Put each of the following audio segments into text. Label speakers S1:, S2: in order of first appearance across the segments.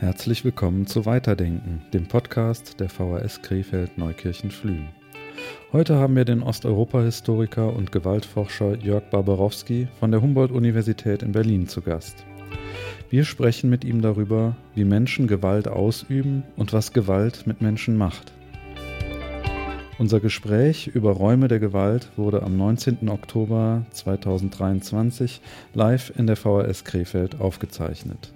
S1: Herzlich willkommen zu Weiterdenken, dem Podcast der VHS Krefeld Neukirchen Flühen. Heute haben wir den Osteuropa-Historiker und Gewaltforscher Jörg Barbarowski von der Humboldt-Universität in Berlin zu Gast. Wir sprechen mit ihm darüber, wie Menschen Gewalt ausüben und was Gewalt mit Menschen macht. Unser Gespräch über Räume der Gewalt wurde am 19. Oktober 2023 live in der VHS Krefeld aufgezeichnet.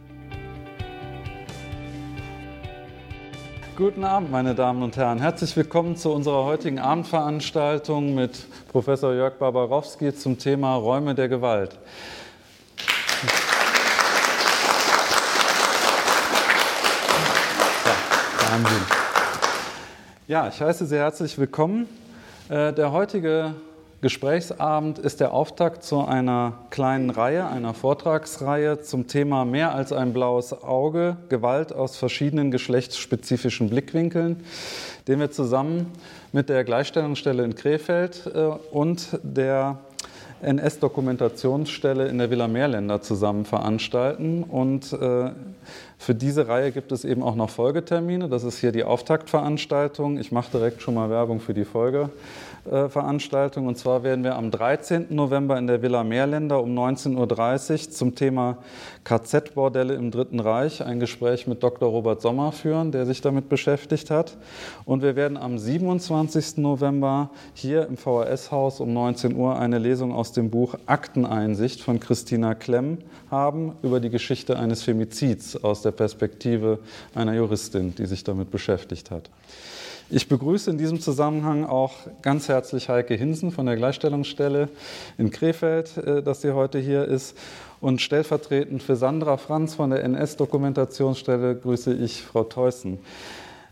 S1: Guten Abend, meine Damen und Herren. Herzlich willkommen zu unserer heutigen Abendveranstaltung mit Professor Jörg Barbarowski zum Thema Räume der Gewalt. Ja, ich heiße Sie herzlich willkommen. Äh, der heutige Gesprächsabend ist der Auftakt zu einer kleinen Reihe, einer Vortragsreihe zum Thema Mehr als ein blaues Auge, Gewalt aus verschiedenen geschlechtsspezifischen Blickwinkeln, den wir zusammen mit der Gleichstellungsstelle in Krefeld äh, und der NS-Dokumentationsstelle in der Villa Meerländer zusammen veranstalten. Und äh, für diese Reihe gibt es eben auch noch Folgetermine. Das ist hier die Auftaktveranstaltung. Ich mache direkt schon mal Werbung für die Folge. Äh, Veranstaltung. Und zwar werden wir am 13. November in der Villa Meerländer um 19.30 Uhr zum Thema KZ-Bordelle im Dritten Reich ein Gespräch mit Dr. Robert Sommer führen, der sich damit beschäftigt hat. Und wir werden am 27. November hier im VHS-Haus um 19 Uhr eine Lesung aus dem Buch Akteneinsicht von Christina Klemm haben über die Geschichte eines Femizids aus der Perspektive einer Juristin, die sich damit beschäftigt hat. Ich begrüße in diesem Zusammenhang auch ganz herzlich Heike Hinsen von der Gleichstellungsstelle in Krefeld, äh, dass sie heute hier ist. Und stellvertretend für Sandra Franz von der NS-Dokumentationsstelle grüße ich Frau Theussen.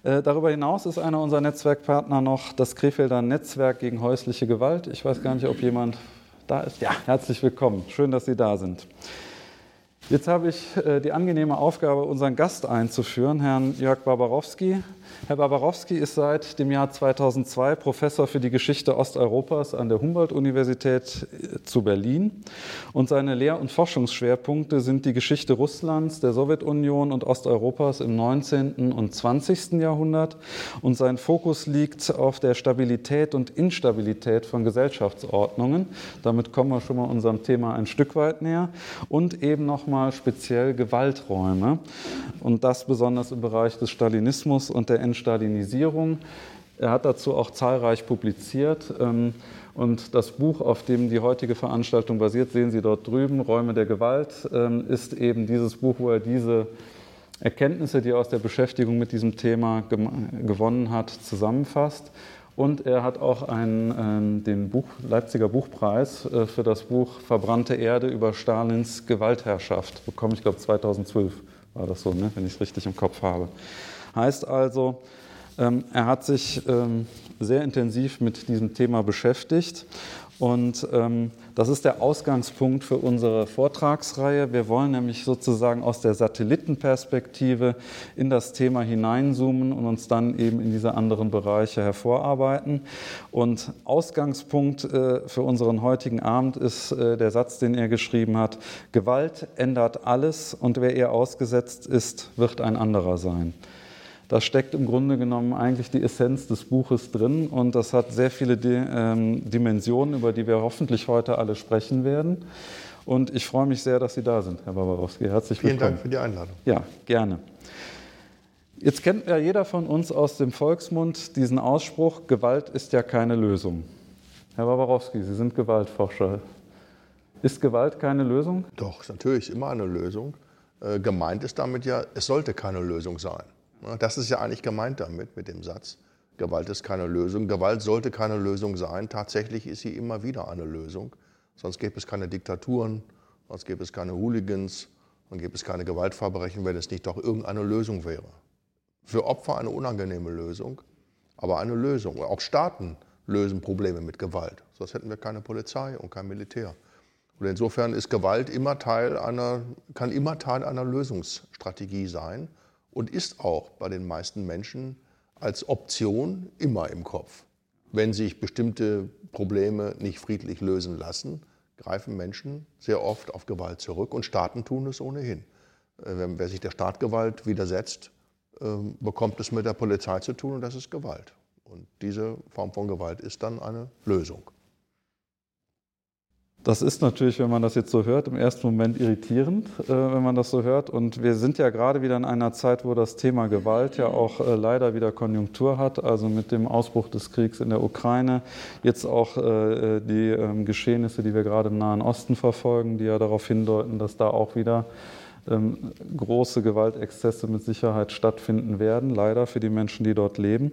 S1: Äh, darüber hinaus ist einer unserer Netzwerkpartner noch das Krefelder Netzwerk gegen häusliche Gewalt. Ich weiß gar nicht, ob jemand da ist. Ja, herzlich willkommen. Schön, dass Sie da sind. Jetzt habe ich äh, die angenehme Aufgabe, unseren Gast einzuführen, Herrn Jörg Barbarowski. Herr Barbarowski ist seit dem Jahr 2002 Professor für die Geschichte Osteuropas an der Humboldt-Universität äh, zu Berlin. Und seine Lehr- und Forschungsschwerpunkte sind die Geschichte Russlands, der Sowjetunion und Osteuropas im 19. und 20. Jahrhundert. Und sein Fokus liegt auf der Stabilität und Instabilität von Gesellschaftsordnungen. Damit kommen wir schon mal unserem Thema ein Stück weit näher. Und eben nochmal speziell Gewalträume. Und das besonders im Bereich des Stalinismus und der Entstalinisierung. Er hat dazu auch zahlreich publiziert. Ähm, und das Buch, auf dem die heutige Veranstaltung basiert, sehen Sie dort drüben, Räume der Gewalt, ähm, ist eben dieses Buch, wo er diese Erkenntnisse, die er aus der Beschäftigung mit diesem Thema gewonnen hat, zusammenfasst. Und er hat auch einen, ähm, den Buch, Leipziger Buchpreis äh, für das Buch Verbrannte Erde über Stalins Gewaltherrschaft bekommen. Ich glaube 2012 war das so, ne, wenn ich es richtig im Kopf habe. Heißt also, ähm, er hat sich ähm, sehr intensiv mit diesem Thema beschäftigt und ähm, das ist der Ausgangspunkt für unsere Vortragsreihe. Wir wollen nämlich sozusagen aus der Satellitenperspektive in das Thema hineinzoomen und uns dann eben in diese anderen Bereiche hervorarbeiten. Und Ausgangspunkt äh, für unseren heutigen Abend ist äh, der Satz, den er geschrieben hat. Gewalt ändert alles und wer ihr ausgesetzt ist, wird ein anderer sein. Da steckt im Grunde genommen eigentlich die Essenz des Buches drin und das hat sehr viele ähm, Dimensionen, über die wir hoffentlich heute alle sprechen werden. Und ich freue mich sehr, dass Sie da sind, Herr Barbarowski. Herzlich willkommen.
S2: Vielen Dank für die Einladung.
S1: Ja, gerne. Jetzt kennt ja jeder von uns aus dem Volksmund diesen Ausspruch, Gewalt ist ja keine Lösung. Herr Barbarowski, Sie sind Gewaltforscher. Ist Gewalt keine Lösung?
S2: Doch, natürlich immer eine Lösung. Äh, gemeint ist damit ja, es sollte keine Lösung sein. Das ist ja eigentlich gemeint damit, mit dem Satz. Gewalt ist keine Lösung. Gewalt sollte keine Lösung sein. Tatsächlich ist sie immer wieder eine Lösung. Sonst gäbe es keine Diktaturen, sonst gäbe es keine Hooligans, dann gäbe es keine Gewaltverbrechen, wenn es nicht doch irgendeine Lösung wäre. Für Opfer eine unangenehme Lösung, aber eine Lösung. Auch Staaten lösen Probleme mit Gewalt. Sonst hätten wir keine Polizei und kein Militär. Und insofern ist Gewalt immer Teil einer, kann immer Teil einer Lösungsstrategie sein und ist auch bei den meisten Menschen als Option immer im Kopf. Wenn sich bestimmte Probleme nicht friedlich lösen lassen, greifen Menschen sehr oft auf Gewalt zurück und Staaten tun es ohnehin. wer sich der Staatgewalt widersetzt, ähm, bekommt es mit der Polizei zu tun und das ist Gewalt. Und diese Form von Gewalt ist dann eine Lösung.
S1: Das ist natürlich, wenn man das jetzt so hört, im ersten Moment irritierend, äh, wenn man das so hört. Und wir sind ja gerade wieder in einer Zeit, wo das Thema Gewalt ja auch äh, leider wieder Konjunktur hat. Also mit dem Ausbruch des Kriegs in der Ukraine, jetzt auch äh, die ähm, Geschehnisse, die wir gerade im Nahen Osten verfolgen, die ja darauf hindeuten, dass da auch wieder ähm, große Gewaltexzesse mit Sicherheit stattfinden werden, leider für die Menschen, die dort leben.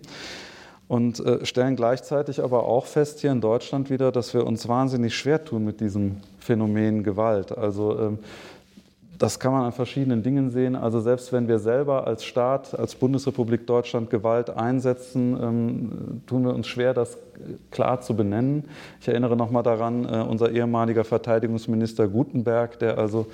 S1: Und äh, stellen gleichzeitig aber auch fest hier in Deutschland wieder, dass wir uns wahnsinnig schwer tun mit diesem Phänomen Gewalt. Also ähm, das kann man an verschiedenen Dingen sehen. Also selbst wenn wir selber als Staat, als Bundesrepublik Deutschland Gewalt einsetzen, ähm, tun wir uns schwer, das klar zu benennen. Ich erinnere nochmal daran, äh, unser ehemaliger Verteidigungsminister Gutenberg, der also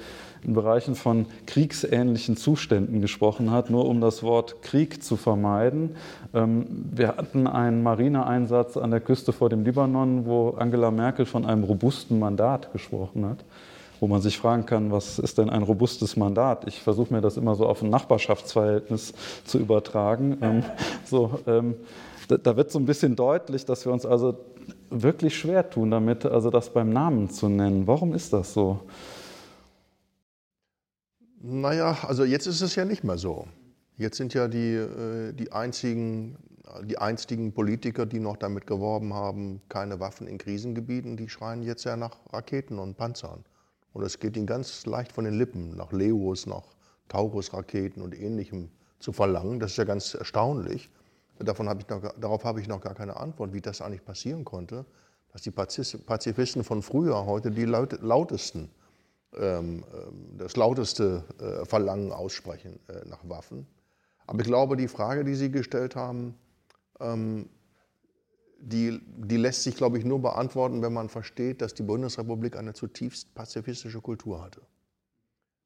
S1: in Bereichen von kriegsähnlichen Zuständen gesprochen hat, nur um das Wort Krieg zu vermeiden. Ähm, wir hatten einen Marineeinsatz an der Küste vor dem Libanon, wo Angela Merkel von einem robusten Mandat gesprochen hat wo man sich fragen kann, was ist denn ein robustes Mandat? Ich versuche mir das immer so auf ein Nachbarschaftsverhältnis zu übertragen. Ähm, so, ähm, da, da, wird so ein bisschen deutlich, dass wir uns also wirklich schwer tun damit, also das beim Namen zu nennen. Warum ist das so?
S2: Naja, also jetzt ist es ja nicht mehr so. Jetzt sind ja die, äh, die, einzigen, die einstigen Politiker, die noch damit geworben haben, keine Waffen in Krisengebieten, die schreien jetzt ja nach Raketen und Panzern. Und es geht ihnen ganz leicht von den Lippen, nach Leos, nach Taurus-Raketen und ähnlichem zu verlangen. Das ist ja ganz erstaunlich. Davon habe ich noch, darauf habe ich noch gar keine Antwort, wie das eigentlich passieren konnte, dass die Pazifisten von früher heute die lautesten, ähm, ähm, das lauteste äh, Verlangen aussprechen äh, nach Waffen. Aber ich glaube, die Frage, die Sie gestellt haben, ähm, die, die lässt sich, glaube ich, nur beantworten, wenn man versteht, dass die Bundesrepublik eine zutiefst pazifistische Kultur hatte.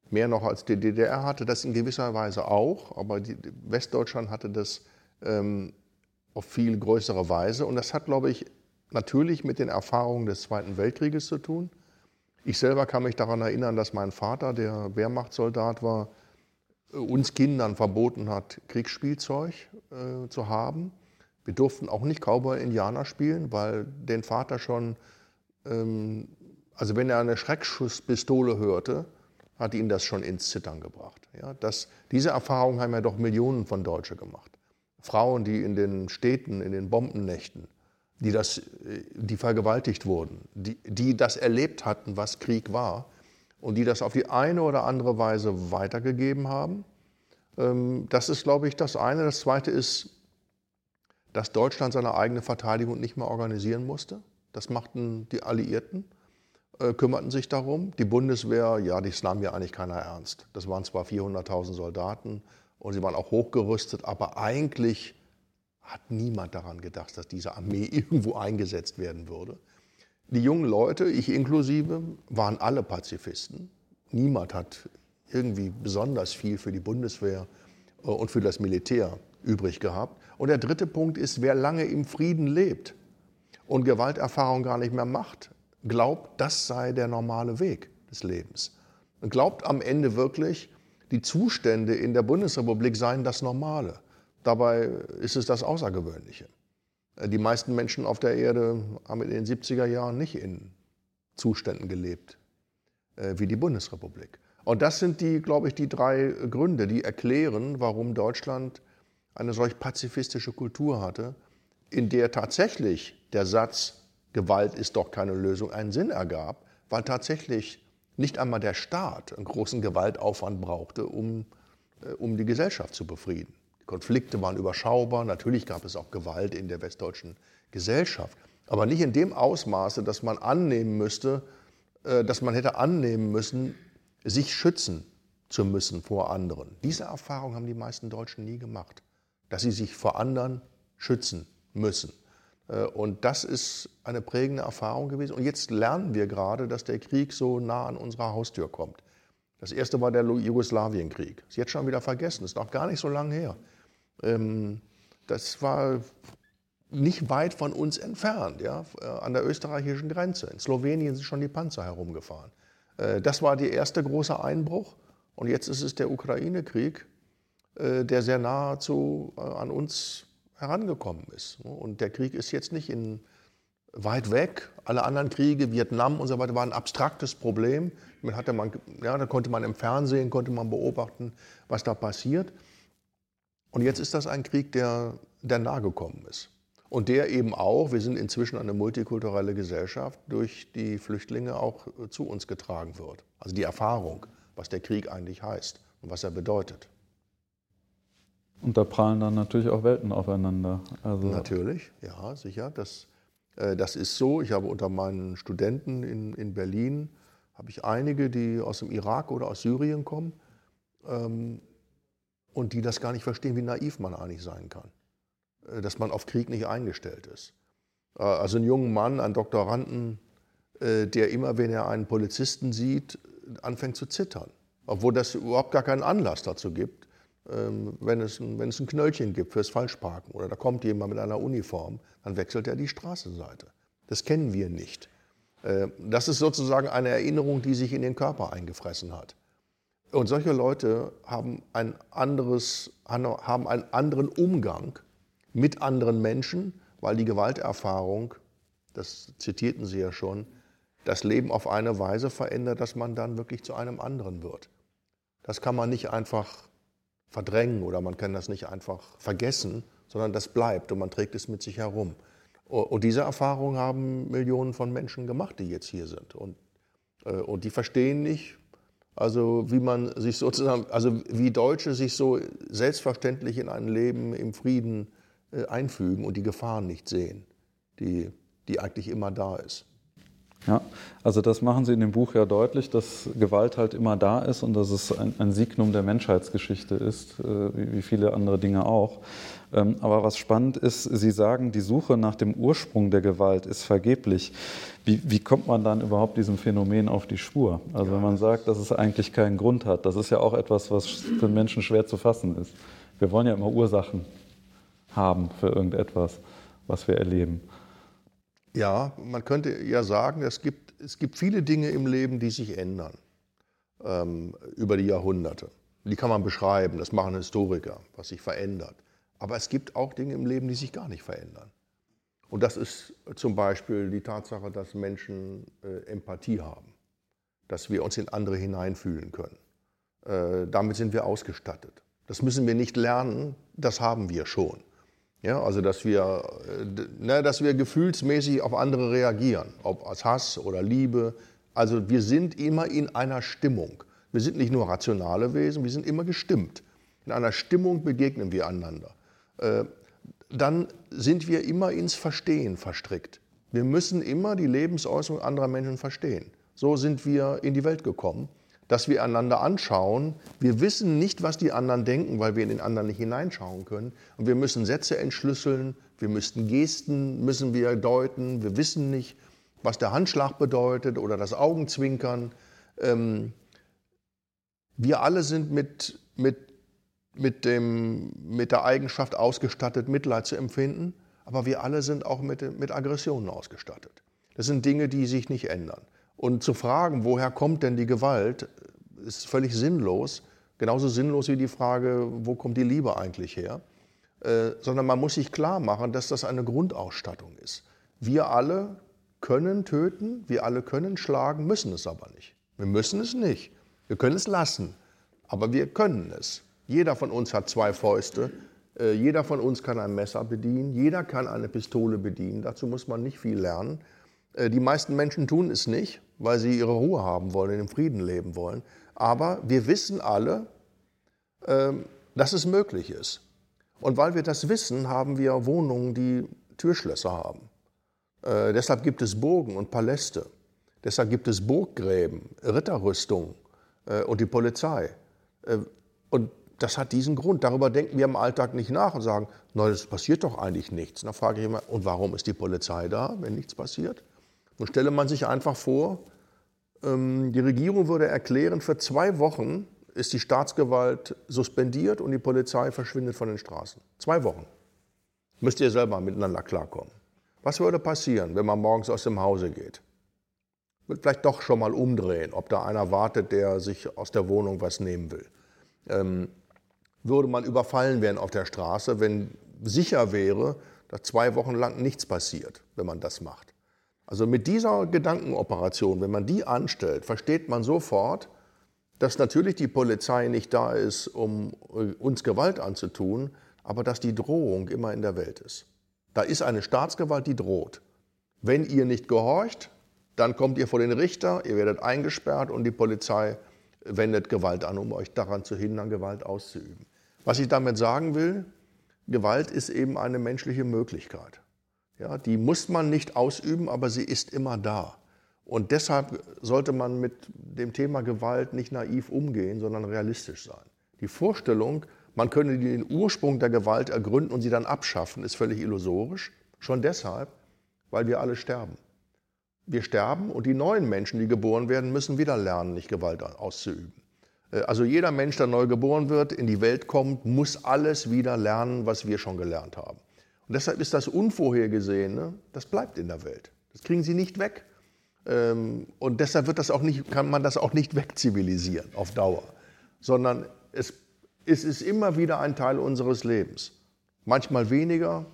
S2: Mehr noch als die DDR hatte das in gewisser Weise auch, aber die, Westdeutschland hatte das ähm, auf viel größere Weise. Und das hat, glaube ich, natürlich mit den Erfahrungen des Zweiten Weltkrieges zu tun. Ich selber kann mich daran erinnern, dass mein Vater, der Wehrmachtssoldat war, uns Kindern verboten hat, Kriegsspielzeug äh, zu haben. Wir durften auch nicht Cowboy-Indianer spielen, weil den Vater schon, ähm, also wenn er eine Schreckschusspistole hörte, hat ihn das schon ins Zittern gebracht. Ja, das, diese Erfahrung haben ja doch Millionen von Deutschen gemacht. Frauen, die in den Städten, in den Bombennächten, die, das, die vergewaltigt wurden, die, die das erlebt hatten, was Krieg war und die das auf die eine oder andere Weise weitergegeben haben. Ähm, das ist, glaube ich, das eine. Das zweite ist, dass Deutschland seine eigene Verteidigung nicht mehr organisieren musste. Das machten die Alliierten, äh, kümmerten sich darum. Die Bundeswehr, ja, die nahm ja eigentlich keiner ernst. Das waren zwar 400.000 Soldaten und sie waren auch hochgerüstet, aber eigentlich hat niemand daran gedacht, dass diese Armee irgendwo eingesetzt werden würde. Die jungen Leute, ich inklusive, waren alle Pazifisten. Niemand hat irgendwie besonders viel für die Bundeswehr äh, und für das Militär übrig gehabt. Und der dritte Punkt ist, wer lange im Frieden lebt und Gewalterfahrung gar nicht mehr macht, glaubt, das sei der normale Weg des Lebens. Und glaubt am Ende wirklich, die Zustände in der Bundesrepublik seien das Normale. Dabei ist es das Außergewöhnliche. Die meisten Menschen auf der Erde haben in den 70er Jahren nicht in Zuständen gelebt äh, wie die Bundesrepublik. Und das sind die, glaube ich, die drei Gründe, die erklären, warum Deutschland eine solch pazifistische Kultur hatte, in der tatsächlich der Satz, Gewalt ist doch keine Lösung, einen Sinn ergab, weil tatsächlich nicht einmal der Staat einen großen Gewaltaufwand brauchte, um, äh, um die Gesellschaft zu befrieden. Die Konflikte waren überschaubar, natürlich gab es auch Gewalt in der westdeutschen Gesellschaft, aber nicht in dem Ausmaße, dass man annehmen müsste, äh, dass man hätte annehmen müssen, sich schützen zu müssen vor anderen. Diese Erfahrung haben die meisten Deutschen nie gemacht dass sie sich vor anderen schützen müssen. Äh, und das ist eine prägende Erfahrung gewesen. Und jetzt lernen wir gerade, dass der Krieg so nah an unserer Haustür kommt. Das erste war der Jugoslawienkrieg. Ist jetzt schon wieder vergessen, ist noch gar nicht so lange her. Ähm, das war nicht weit von uns entfernt, ja, äh, an der österreichischen Grenze. In Slowenien sind schon die Panzer herumgefahren. Äh, das war der erste große Einbruch. Und jetzt ist es der Ukraine-Krieg, der sehr nahezu äh, an uns herangekommen ist. Und der Krieg ist jetzt nicht in, weit weg. Alle anderen Kriege, Vietnam und so weiter, waren ein abstraktes Problem. Man hatte man, ja, da konnte man im Fernsehen konnte man beobachten, was da passiert. Und jetzt ist das ein Krieg, der, der nahe gekommen ist. Und der eben auch, wir sind inzwischen eine multikulturelle Gesellschaft, durch die Flüchtlinge auch zu uns getragen wird. Also die Erfahrung, was der Krieg eigentlich heißt und was er bedeutet.
S1: Und da prallen dann natürlich auch Welten aufeinander.
S2: Also natürlich, ja, sicher. Das, äh, das ist so. Ich habe unter meinen Studenten in, in Berlin, habe ich einige, die aus dem Irak oder aus Syrien kommen ähm, und die das gar nicht verstehen, wie naiv man eigentlich sein kann. Äh, dass man auf Krieg nicht eingestellt ist. Äh, also ein junger Mann, ein Doktoranden, äh, der immer, wenn er einen Polizisten sieht, anfängt zu zittern. Obwohl das überhaupt gar keinen Anlass dazu gibt wenn es, ein, wenn es ein Knöllchen gibt fürs Falschparken oder da kommt jemand mit einer Uniform, dann wechselt er die Straßenseite. Das kennen wir nicht. Äh, das ist sozusagen eine Erinnerung, die sich in den Körper eingefressen hat. Und solche Leute haben, ein anderes, haben einen anderen Umgang mit anderen Menschen, weil die Gewalterfahrung, das zitierten Sie ja schon, das Leben auf eine Weise verändert, dass man dann wirklich zu einem anderen wird. Das kann man nicht einfach verdrängen oder man kann das nicht einfach vergessen, sondern das bleibt und man trägt es mit sich herum. Und diese Erfahrung haben Millionen von Menschen gemacht, die jetzt hier sind. Und, äh, und die verstehen nicht, also wie man sich sozusagen, also wie Deutsche sich so selbstverständlich in ein Leben im Frieden äh, einfügen und die Gefahren nicht sehen, die, die eigentlich immer da ist.
S1: Ja, also das machen Sie in dem Buch ja deutlich, dass Gewalt halt immer da ist und dass es ein, ein Signum der Menschheitsgeschichte ist, äh, wie, viele andere Dinge auch. Ähm, aber was spannend ist, Sie sagen, die Suche nach dem Ursprung der Gewalt ist vergeblich. Wie, wie kommt man dann überhaupt diesem Phänomen auf die Spur? Also wenn man sagt, dass es eigentlich keinen Grund hat, das ist ja auch etwas, was für Menschen schwer zu fassen ist. Wir wollen ja immer Ursachen haben für irgendetwas, was wir erleben.
S2: Ja, man könnte ja sagen, es gibt, es gibt viele Dinge im Leben, die sich ändern ähm, über die Jahrhunderte. Die kann man beschreiben, das machen Historiker, was sich verändert. Aber es gibt auch Dinge im Leben, die sich gar nicht verändern. Und das ist zum Beispiel die Tatsache, dass Menschen äh, Empathie haben, dass wir uns in andere hineinfühlen können. Äh, damit sind wir ausgestattet. Das müssen wir nicht lernen, das haben wir schon. Ja, also dass wir, äh, ne, dass wir gefühlsmäßig auf andere reagieren, ob als Hass oder Liebe. Also wir sind immer in einer Stimmung. Wir sind nicht nur rationale Wesen, wir sind immer gestimmt. In einer Stimmung begegnen wir einander. Äh, dann sind wir immer ins Verstehen verstrickt. Wir müssen immer die Lebensäußerung anderer Menschen verstehen. So sind wir in die Welt gekommen dass wir einander anschauen. Wir wissen nicht, was die anderen denken, weil wir in den anderen nicht hineinschauen können. Und wir müssen Sätze entschlüsseln, wir müssten Gesten, müssen wir deuten. Wir wissen nicht, was der Handschlag bedeutet oder das Augenzwinkern. Ähm, wir alle sind mit, mit, mit, dem, mit der Eigenschaft ausgestattet, Mitleid zu empfinden, aber wir alle sind auch mit, mit Aggressionen ausgestattet. Das sind Dinge, die sich nicht ändern. Und zu fragen, woher kommt denn die Gewalt, ist völlig sinnlos. Genauso sinnlos wie die Frage, wo kommt die Liebe eigentlich her? Äh, sondern man muss sich klar machen, dass das eine Grundausstattung ist. Wir alle können töten, wir alle können schlagen, müssen es aber nicht. Wir müssen es nicht. Wir können es lassen, aber wir können es. Jeder von uns hat zwei Fäuste, äh, jeder von uns kann ein Messer bedienen, jeder kann eine Pistole bedienen. Dazu muss man nicht viel lernen. Äh, die meisten Menschen tun es nicht, weil sie ihre Ruhe haben wollen, in dem Frieden leben wollen. Aber wir wissen alle, ähm, dass es möglich ist. Und weil wir das wissen, haben wir Wohnungen, die Türschlösser haben. Äh, deshalb gibt es Burgen und Paläste. Deshalb gibt es Burggräben, Ritterrüstungen äh, und die Polizei. Äh, und das hat diesen Grund. Darüber denken wir im Alltag nicht nach und sagen, na, es passiert doch eigentlich nichts. Dann frage ich immer, und warum ist die Polizei da, wenn nichts passiert? Nun stelle man sich einfach vor, ähm, die Regierung würde erklären, für zwei Wochen ist die Staatsgewalt suspendiert und die Polizei verschwindet von den Straßen. Zwei Wochen. Müsst ihr selber miteinander klarkommen. Was würde passieren, wenn man morgens aus dem Hause geht? wird vielleicht doch schon mal umdrehen, ob da einer wartet, der sich aus der Wohnung was nehmen will. Ähm, würde man überfallen werden auf der Straße, wenn sicher wäre, dass zwei Wochen lang nichts passiert, wenn man das macht. Also mit dieser Gedankenoperation, wenn man die anstellt, versteht man sofort, dass natürlich die Polizei nicht da ist, um äh, uns Gewalt anzutun, aber dass die Drohung immer in der Welt ist. Da ist eine Staatsgewalt, die droht. Wenn ihr nicht gehorcht, dann kommt ihr vor den Richter, ihr werdet eingesperrt und die Polizei wendet Gewalt an, um euch daran zu hindern, Gewalt auszuüben. Was ich damit sagen will, Gewalt ist eben eine menschliche Möglichkeit. Ja, die muss man nicht ausüben, aber sie ist immer da. Und deshalb sollte man mit dem Thema Gewalt nicht naiv umgehen, sondern realistisch sein. Die Vorstellung, man könne den Ursprung der Gewalt ergründen und sie dann abschaffen, ist völlig illusorisch. Schon deshalb, weil wir alle sterben. Wir sterben und die neuen Menschen, die geboren werden, müssen wieder lernen, nicht Gewalt auszuüben. Äh, also jeder Mensch, der neu geboren wird, in die Welt kommt, muss alles wieder lernen, was wir schon gelernt haben. Und deshalb ist das Unvorhergesehene, das bleibt in der Welt. Das kriegen Sie nicht weg. Ähm, und deshalb wird das auch nicht, kann man das auch nicht wegzivilisieren auf Dauer, sondern es, es ist immer wieder ein Teil unseres Lebens. Manchmal weniger,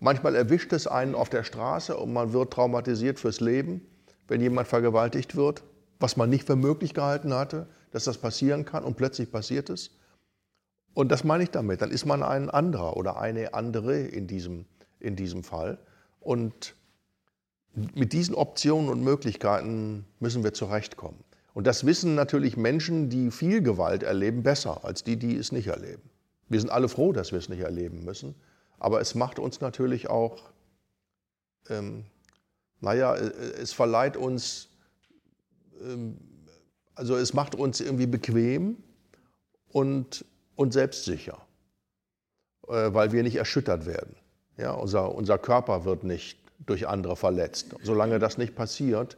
S2: manchmal erwischt es einen auf der Straße und man wird traumatisiert fürs Leben, wenn jemand vergewaltigt wird, was man nicht für möglich gehalten hatte, dass das passieren kann und plötzlich passiert es. Und das meine ich damit. Dann ist man ein anderer oder eine andere in diesem, in diesem Fall. Und mit diesen Optionen und Möglichkeiten müssen wir zurechtkommen. Und das wissen natürlich Menschen, die viel Gewalt erleben, besser als die, die es nicht erleben. Wir sind alle froh, dass wir es nicht erleben müssen. Aber es macht uns natürlich auch, ähm, naja, äh, es verleiht uns, ähm, also es macht uns irgendwie bequem und, und selbstsicher, äh, weil wir nicht erschüttert werden. Ja, unser, unser Körper wird nicht durch andere verletzt. Solange das nicht passiert,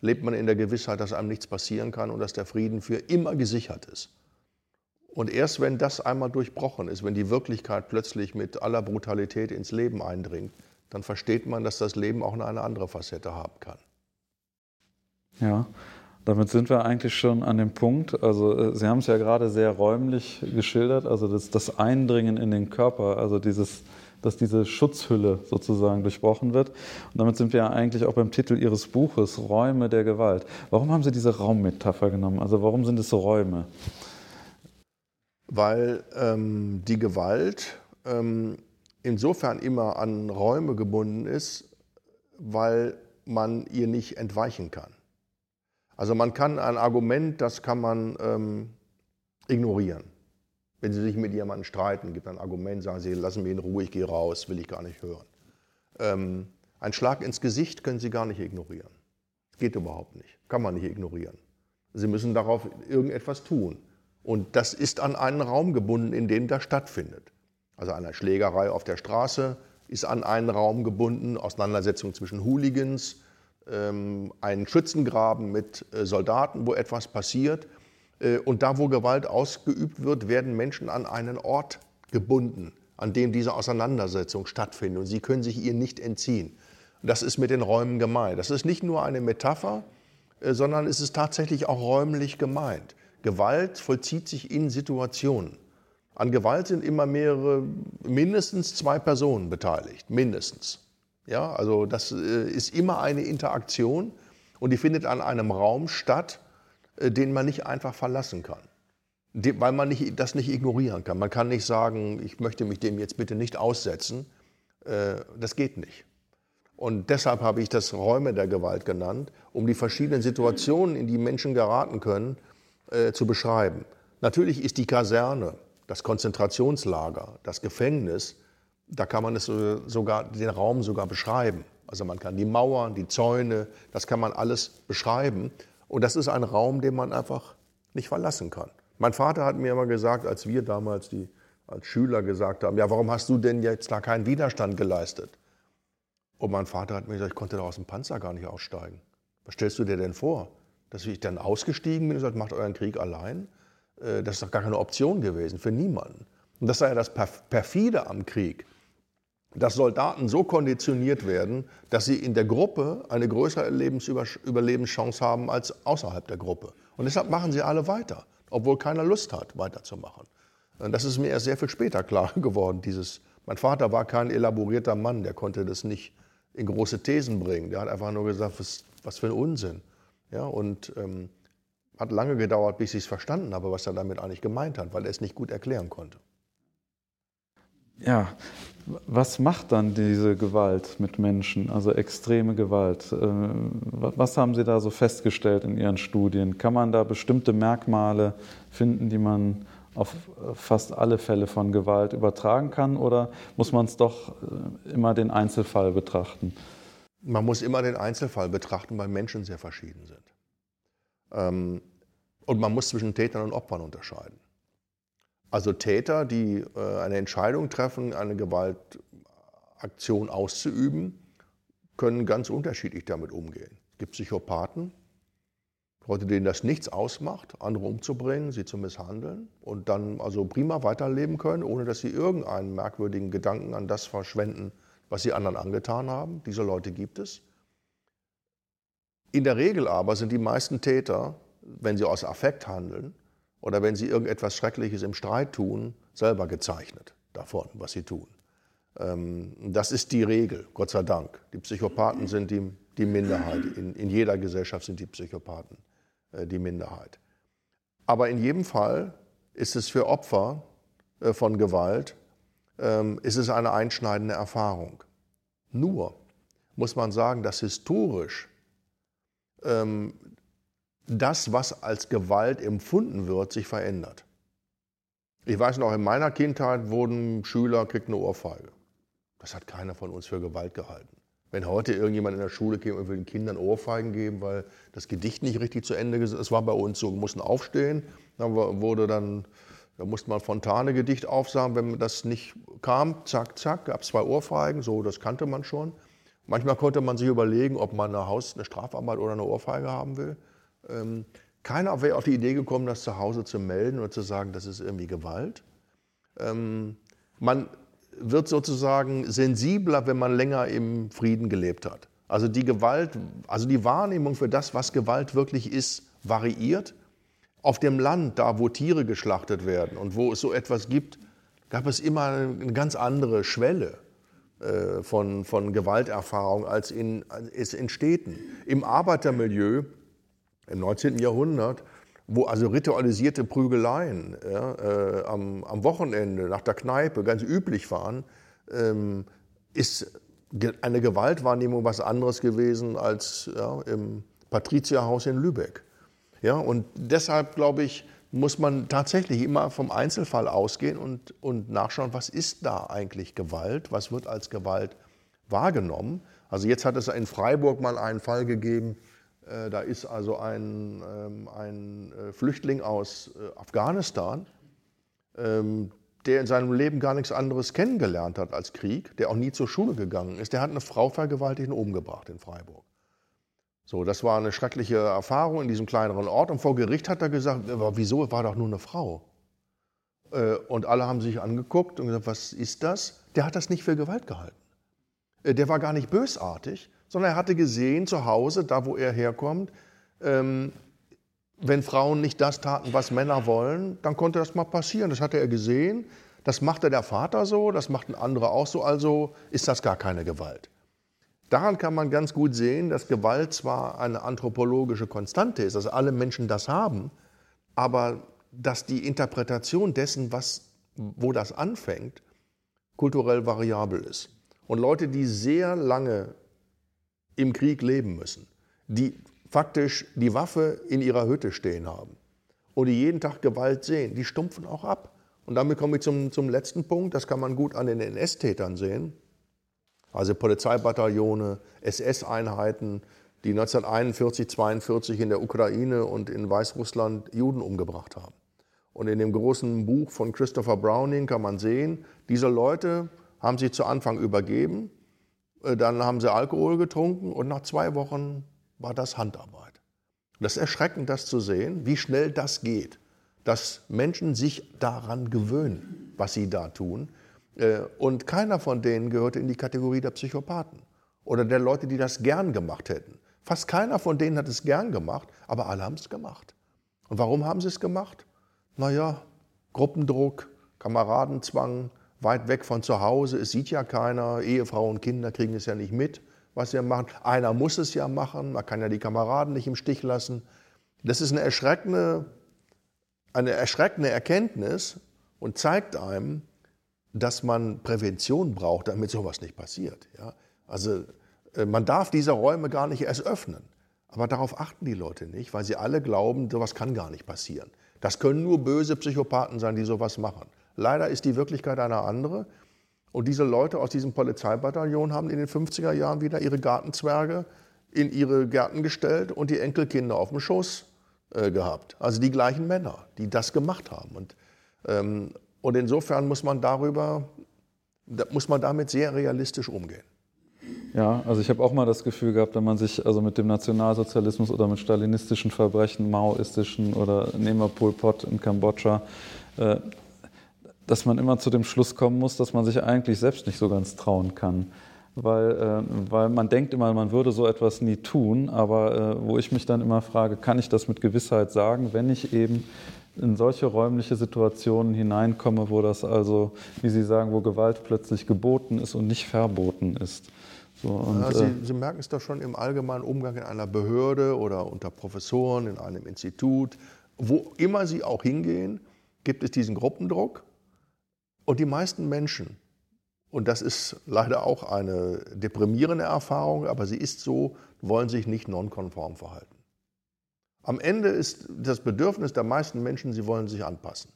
S2: lebt man in der Gewissheit, dass einem nichts passieren kann und dass der Frieden für immer gesichert ist. Und erst wenn das einmal durchbrochen ist, wenn die Wirklichkeit plötzlich mit aller Brutalität ins Leben eindringt, dann versteht man, dass das Leben auch eine andere Facette haben kann.
S1: Ja, damit sind wir eigentlich schon an dem Punkt. Also äh, Sie haben es ja gerade sehr räumlich geschildert, also das, das Eindringen in den Körper, also dieses dass diese Schutzhülle sozusagen durchbrochen wird. Und damit sind wir ja eigentlich auch beim Titel Ihres Buches, Räume der Gewalt. Warum haben Sie diese Raummetapher genommen? Also warum sind es Räume?
S2: Weil ähm, die Gewalt ähm, insofern immer an Räume gebunden ist, weil man ihr nicht entweichen kann. Also man kann ein Argument, das kann man ähm, ignorieren. Wenn Sie sich mit jemandem streiten, gibt ein Argument, sagen Sie, lassen mich in Ruhe, ich gehe raus, will ich gar nicht hören. Ähm, ein Schlag ins Gesicht können Sie gar nicht ignorieren. Geht überhaupt nicht, kann man nicht ignorieren. Sie müssen darauf irgendetwas tun. Und das ist an einen Raum gebunden, in dem das stattfindet. Also eine Schlägerei auf der Straße ist an einen Raum gebunden, Auseinandersetzung zwischen Hooligans, ähm, ein Schützengraben mit äh, Soldaten, wo etwas passiert. Äh, und da, wo Gewalt ausgeübt wird, werden Menschen an einen Ort gebunden, an dem diese Auseinandersetzung stattfindet. Und sie können sich ihr nicht entziehen. Das ist mit den Räumen gemeint. Das ist nicht nur eine Metapher, äh, sondern es ist tatsächlich auch räumlich gemeint. Gewalt vollzieht sich in Situationen. An Gewalt sind immer mehrere, mindestens zwei Personen beteiligt, mindestens. Ja, also das äh, ist immer eine Interaktion und die findet an einem Raum statt, äh, den man nicht einfach verlassen kann. Weil man nicht, das nicht ignorieren kann. Man kann nicht sagen, ich möchte mich dem jetzt bitte nicht aussetzen. Äh, das geht nicht. Und deshalb habe ich das Räume der Gewalt genannt, um die verschiedenen Situationen, in die Menschen geraten können, zu beschreiben. Natürlich ist die Kaserne, das Konzentrationslager, das Gefängnis, da kann man es sogar, den Raum sogar beschreiben. Also man kann die Mauern, die Zäune, das kann man alles beschreiben. Und das ist ein Raum, den man einfach nicht verlassen kann. Mein Vater hat mir immer gesagt, als wir damals die, als Schüler gesagt haben, ja, warum hast du denn jetzt da keinen Widerstand geleistet? Und mein Vater hat mir gesagt, ich konnte da aus dem Panzer gar nicht aussteigen. Was stellst du dir denn vor? Dass ich dann ausgestiegen bin und gesagt, macht euren Krieg allein? Äh, das ist doch gar keine Option gewesen für niemanden. Und das sei ja das Perfide am Krieg, dass Soldaten so konditioniert werden, dass sie in der Gruppe eine größere Überlebenschance haben als außerhalb der Gruppe. Und deshalb machen sie alle weiter, obwohl keiner Lust hat, weiterzumachen. Und das ist mir erst sehr viel später klar geworden. Dieses, mein Vater war kein elaborierter Mann, der konnte das nicht in große Thesen bringen. Der hat einfach nur gesagt, was, was für ein Unsinn. Ja, und ähm, hat lange gedauert, bis ich es verstanden habe, was er damit eigentlich gemeint hat, weil er es nicht gut erklären konnte.
S1: Ja, was macht dann diese Gewalt mit Menschen, also extreme Gewalt? Äh, was haben Sie da so festgestellt in Ihren Studien? Kann man da bestimmte Merkmale finden, die man auf fast alle Fälle von Gewalt übertragen kann oder muss man es doch äh, immer den Einzelfall betrachten?
S2: Man muss immer den Einzelfall betrachten, weil Menschen sehr verschieden sind. Ähm, und man muss zwischen Tätern und Opfern unterscheiden. Also Täter, die äh, eine Entscheidung treffen, eine Gewaltaktion auszuüben, können ganz unterschiedlich damit umgehen. Es gibt Psychopathen, Leute, denen das nichts ausmacht, andere umzubringen, sie zu misshandeln und dann also prima weiterleben können, ohne dass sie irgendeinen merkwürdigen Gedanken an das verschwenden, was sie anderen angetan haben. Diese Leute gibt es. In der Regel aber sind die meisten Täter, wenn sie aus Affekt handeln, oder wenn sie irgendetwas Schreckliches im Streit tun, selber gezeichnet davon, was sie tun. Ähm, das ist die Regel, Gott sei Dank. Die Psychopathen sind die, die Minderheit. In, in, jeder Gesellschaft sind die Psychopathen äh, die Minderheit. Aber in jedem Fall ist es für Opfer äh, von Gewalt ähm, ist es eine einschneidende Erfahrung. Nur muss man sagen, dass historisch ähm, das, was als Gewalt empfunden wird, sich verändert. Ich weiß noch, in meiner Kindheit wurden Schüler, kriegt eine Ohrfeige. Das hat keiner von uns für Gewalt gehalten. Wenn heute irgendjemand in der Schule käme und will den Kindern Ohrfeigen geben, weil das Gedicht nicht richtig zu Ende ist, es war bei uns so, wir mussten aufstehen, dann wurde dann, da musste man Fontane-Gedicht aufsagen, wenn das nicht kam, zack, zack, gab es zwei Ohrfeigen, so, das kannte man schon. Manchmal konnte man sich überlegen, ob man eine Haus, eine Strafarbeit oder eine Ohrfeige haben will. Ähm, keiner wäre auf die Idee gekommen, das zu Hause zu melden oder zu sagen, das ist irgendwie Gewalt. Ähm, man wird sozusagen sensibler, wenn man länger im Frieden gelebt hat. Also die Gewalt, also die Wahrnehmung für das, was Gewalt wirklich ist, variiert. Auf dem Land, da wo Tiere geschlachtet werden und wo es so etwas gibt, gab es immer eine ganz andere Schwelle äh, von, von Gewalterfahrung als in, als in Städten. Im Arbeitermilieu im 19. Jahrhundert, wo also ritualisierte Prügeleien ja, äh, am, am, Wochenende nach der Kneipe ganz üblich waren, ähm, ist eine Gewaltwahrnehmung was anderes gewesen als ja, im Patrizierhaus in Lübeck. Ja, und deshalb, glaube ich, muss man tatsächlich immer vom Einzelfall ausgehen und, und nachschauen, was ist da eigentlich Gewalt, was wird als Gewalt wahrgenommen. Also jetzt hat es in Freiburg mal einen Fall gegeben, da ist also ein, ähm, ein äh, Flüchtling aus äh, Afghanistan, ähm, der in seinem Leben gar nichts anderes kennengelernt hat als Krieg, der auch nie zur Schule gegangen ist. Der hat eine Frau vergewaltigt und umgebracht in Freiburg. So, das war eine schreckliche Erfahrung in diesem kleineren Ort. Und vor Gericht hat er gesagt, wieso, war doch nur eine Frau. Und alle haben sich angeguckt und gesagt, was ist das? Der hat das nicht für Gewalt gehalten. Der war gar nicht bösartig, sondern er hatte gesehen zu Hause, da wo er herkommt, ähm, wenn Frauen nicht das taten, was Männer wollen, dann konnte das mal passieren. Das hatte er gesehen. Das machte der Vater so, das machten andere auch so, also ist das gar keine Gewalt. Daran kann man ganz gut sehen, dass Gewalt zwar eine anthropologische Konstante ist, dass alle Menschen das haben, aber dass die Interpretation dessen, was, wo das anfängt, kulturell variabel ist. Und Leute, die sehr lange im Krieg leben müssen, die faktisch die Waffe in ihrer Hütte stehen haben und die jeden Tag Gewalt sehen, die stumpfen auch ab. Und damit komme ich zum, zum letzten Punkt, das kann man gut an den NS-Tätern sehen. Also Polizeibataillone, SS-Einheiten, die 1941, 1942 in der Ukraine und in Weißrussland Juden umgebracht haben. Und in dem großen Buch von Christopher Browning kann man sehen, diese Leute haben sich zu Anfang übergeben, dann haben sie Alkohol getrunken und nach zwei Wochen war das Handarbeit. Das ist erschreckend, das zu sehen, wie schnell das geht, dass Menschen sich daran gewöhnen, was sie da tun. Äh, und keiner von denen gehörte in die Kategorie der Psychopathen oder der Leute, die das gern gemacht hätten. Fast keiner von denen hat es gern gemacht, aber alle haben es gemacht. Und warum haben sie es gemacht? Naja, Gruppendruck, Kameradenzwang, weit weg von zu Hause, es sieht ja keiner, Ehefrau und Kinder kriegen es ja nicht mit, was sie machen. Einer muss es ja machen, man kann ja die Kameraden nicht im Stich lassen. Das ist eine erschreckende, eine erschreckende Erkenntnis und zeigt einem, dass man Prävention braucht, damit sowas nicht passiert. Ja? Also äh, man darf diese Räume gar nicht erst öffnen. Aber darauf achten die Leute nicht, weil sie alle glauben, sowas kann gar nicht passieren. Das können nur böse Psychopathen sein, die sowas machen. Leider ist die Wirklichkeit eine andere. Und diese Leute aus diesem Polizeibataillon haben in den 50er Jahren wieder ihre Gartenzwerge in ihre Gärten gestellt und die Enkelkinder auf dem Schoß äh, gehabt. Also die gleichen Männer, die das gemacht haben. Und, ähm, und insofern muss man darüber, da muss man damit sehr realistisch umgehen.
S1: Ja, also ich habe auch mal das Gefühl gehabt, wenn man sich also mit dem Nationalsozialismus oder mit stalinistischen Verbrechen, maoistischen oder nehmen wir Pol Pot in Kambodscha, äh, dass man immer zu dem Schluss kommen muss, dass man sich eigentlich selbst nicht so ganz trauen kann. Weil, äh, weil man denkt immer, man würde so etwas nie tun, aber äh, wo ich mich dann immer frage, kann ich das mit Gewissheit sagen, wenn ich eben in solche räumliche Situationen hineinkomme, wo das also, wie Sie sagen, wo Gewalt plötzlich geboten ist und nicht verboten ist.
S2: So, und, ja, Sie, äh, Sie, merken es doch schon im allgemeinen Umgang in einer Behörde oder unter Professoren, in einem Institut, wo immer Sie auch hingehen, gibt es diesen Gruppendruck. Und die meisten Menschen, und das ist leider auch eine deprimierende Erfahrung, aber sie ist so, wollen sich nicht nonkonform verhalten. Am Ende ist das Bedürfnis der meisten Menschen, sie wollen sich anpassen.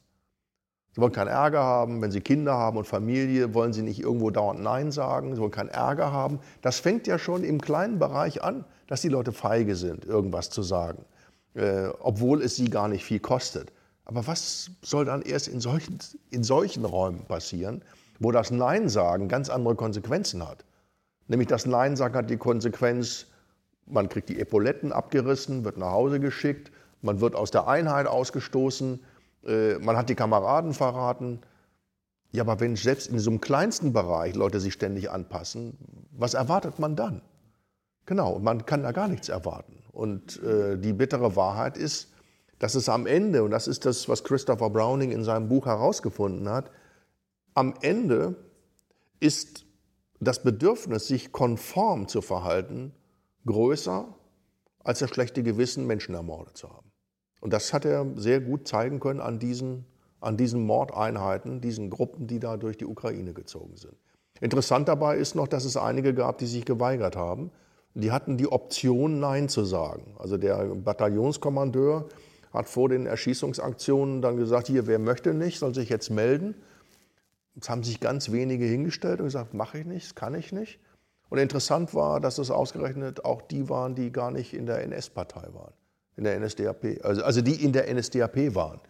S2: Sie wollen keinen Ärger haben. Wenn Sie Kinder haben und Familie, wollen Sie nicht irgendwo dauernd Nein sagen. Sie wollen keinen Ärger haben. Das fängt ja schon im kleinen Bereich an, dass die Leute feige sind, irgendwas zu sagen, äh, obwohl es sie gar nicht viel kostet. Aber was soll dann erst in solchen, in solchen Räumen passieren, wo das Nein sagen ganz andere Konsequenzen hat? Nämlich das Nein sagen hat die Konsequenz, man kriegt die Epauletten abgerissen, wird nach Hause geschickt, man wird aus der Einheit ausgestoßen, äh, man hat die Kameraden verraten. Ja, aber wenn selbst in so einem kleinsten Bereich Leute sich ständig anpassen, was erwartet man dann? Genau, man kann da gar nichts erwarten. Und äh, die bittere Wahrheit ist, dass es am Ende, und das ist das, was Christopher Browning in seinem Buch herausgefunden hat, am Ende ist das Bedürfnis, sich konform zu verhalten, größer als das schlechte Gewissen, Menschen ermordet zu haben. Und das hat er sehr gut zeigen können an diesen, an diesen Mordeinheiten, diesen Gruppen, die da durch die Ukraine gezogen sind. Interessant dabei ist noch, dass es einige gab, die sich geweigert haben. Die hatten die Option, Nein zu sagen. Also der Bataillonskommandeur hat vor den Erschießungsaktionen dann gesagt, hier, wer möchte nicht, soll sich jetzt melden. Es haben sich ganz wenige hingestellt und gesagt, mache ich nicht, kann ich nicht. Und interessant war, dass es ausgerechnet auch die waren, die gar nicht in der NS-Partei waren in der NSDAP, also, also die in der NSDAP waren,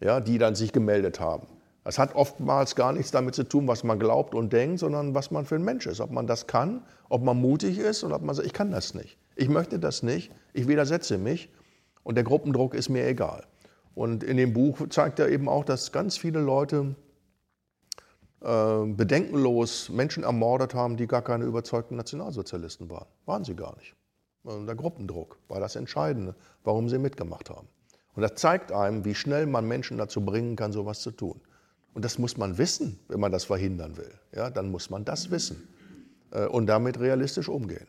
S2: ja, die dann sich gemeldet haben. Das hat oftmals gar nichts damit zu tun, was man glaubt und denkt, sondern was man für ein Mensch ist. Ob man das kann, ob man mutig ist und ob man sagt, ich kann das nicht. Ich möchte das nicht, ich widersetze mich und der Gruppendruck ist mir egal. Und in dem Buch zeigt er eben auch, dass ganz viele Leute äh, bedenkenlos Menschen ermordet haben, die gar keine überzeugten Nationalsozialisten waren. Waren sie gar nicht. Also der Gruppendruck war das Entscheidende, warum sie mitgemacht haben. Und das zeigt einem, wie schnell man Menschen dazu bringen kann, sowas zu tun. Und das muss man wissen, wenn man das verhindern will. Ja, dann muss man das wissen äh, und damit realistisch umgehen.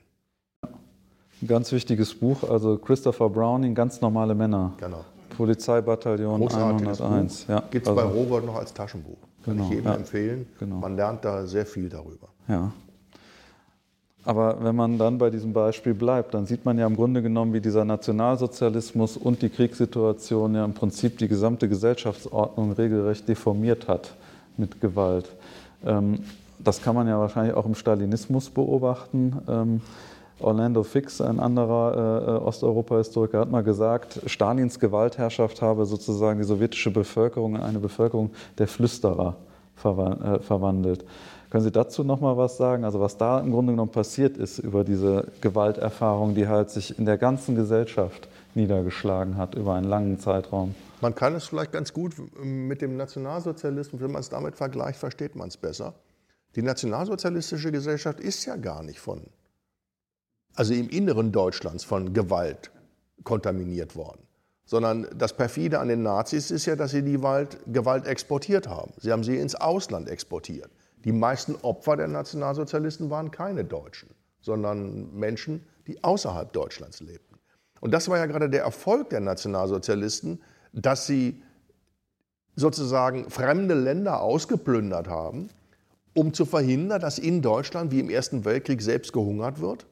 S1: Ein ganz wichtiges Buch, also Christopher Browning, ganz normale Männer.
S2: Genau.
S1: Polizeibataillon Großartiges 101.
S2: Ja, Gibt es also, bei Robert noch als Taschenbuch. Kann genau, ich jedem ja, empfehlen. Genau. Man lernt da sehr viel darüber.
S1: Ja. Aber wenn man dann bei diesem Beispiel bleibt, dann sieht man ja im Grunde genommen, wie dieser Nationalsozialismus und die Kriegssituation ja im Prinzip die gesamte Gesellschaftsordnung regelrecht deformiert hat mit Gewalt. Ähm, das kann man ja wahrscheinlich auch im Stalinismus beobachten. Ähm, Orlando Fix, ein anderer äh, Osteuropa-Historiker, hat mal gesagt, Stalins Gewaltherrschaft habe sozusagen die sowjetische Bevölkerung in eine Bevölkerung der Flüsterer äh, verwandelt. Können Sie dazu noch mal was sagen? Also was da im Grunde genommen passiert ist über diese Gewalterfahrung, die halt sich in der ganzen Gesellschaft niedergeschlagen hat über einen langen Zeitraum?
S2: Man kann es vielleicht ganz gut mit dem Nationalsozialismus, wenn man es damit vergleicht, versteht man es besser. Die nationalsozialistische Gesellschaft ist ja gar nicht von, also im Inneren Deutschlands von Gewalt kontaminiert worden. Sondern das perfide an den Nazis ist ja, dass sie die Gewalt exportiert haben. Sie haben sie ins Ausland exportiert. Die meisten Opfer der Nationalsozialisten waren keine Deutschen, sondern Menschen, die außerhalb Deutschlands lebten. Und das war ja gerade der Erfolg der Nationalsozialisten, dass sie sozusagen fremde Länder ausgeplündert haben, um zu verhindern, dass in Deutschland wie im Ersten Weltkrieg selbst gehungert wird,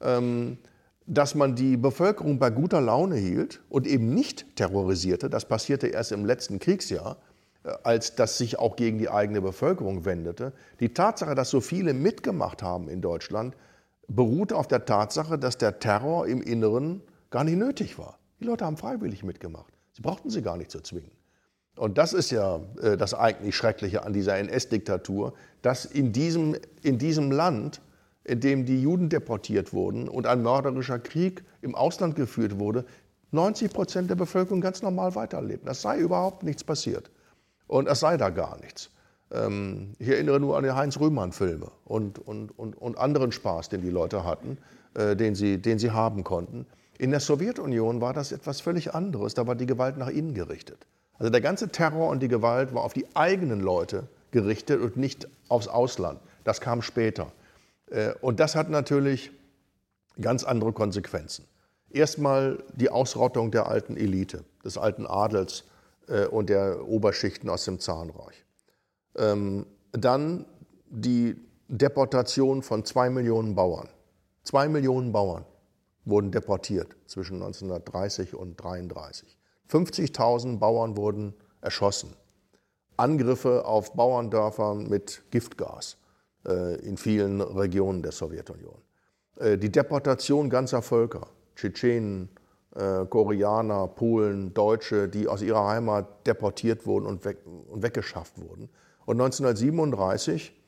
S2: ähm, dass man die Bevölkerung bei guter Laune hielt und eben nicht terrorisierte. Das passierte erst im letzten Kriegsjahr, äh, als das sich auch gegen die eigene Bevölkerung wendete. Die Tatsache, dass so viele mitgemacht haben in Deutschland, beruhte auf der Tatsache, dass der Terror im Inneren gar nicht nötig war. Die Leute haben freiwillig mitgemacht. Sie brauchten sie gar nicht zu zwingen. Und das ist ja äh, das eigentlich Schreckliche an dieser NS-Diktatur, dass in diesem, in diesem Land in dem die Juden deportiert wurden und ein mörderischer Krieg im Ausland geführt wurde, 90 Prozent der Bevölkerung ganz normal weiterlebten. Es sei überhaupt nichts passiert. Und es sei da gar nichts. Ähm, ich erinnere nur an die Heinz-Rühmann-Filme und, und, und, und, anderen Spaß, den die Leute hatten, äh, den, sie, den sie haben konnten. In der Sowjetunion war das etwas völlig anderes. Da war die Gewalt nach innen gerichtet. Also der ganze Terror und die Gewalt war auf die eigenen Leute gerichtet und nicht aufs Ausland. Das kam später. Äh, und das hat natürlich ganz andere Konsequenzen. Erstmal die Ausrottung der alten Elite, des alten Adels äh, und der Oberschichten aus dem Zahnreich. Ähm, dann die Deportation von zwei Millionen Bauern. Zwei Millionen Bauern wurden deportiert zwischen 1930 und 1933. 50.000 Bauern wurden erschossen. Angriffe auf Bauerndörfer mit Giftgas. Äh, in vielen Regionen der Sowjetunion. Äh, die Deportation ganzer Völker, Tschetschenen, äh, Koreaner, Polen, Deutsche, die aus ihrer Heimat deportiert wurden und, weg, und weggeschafft wurden. Und 1937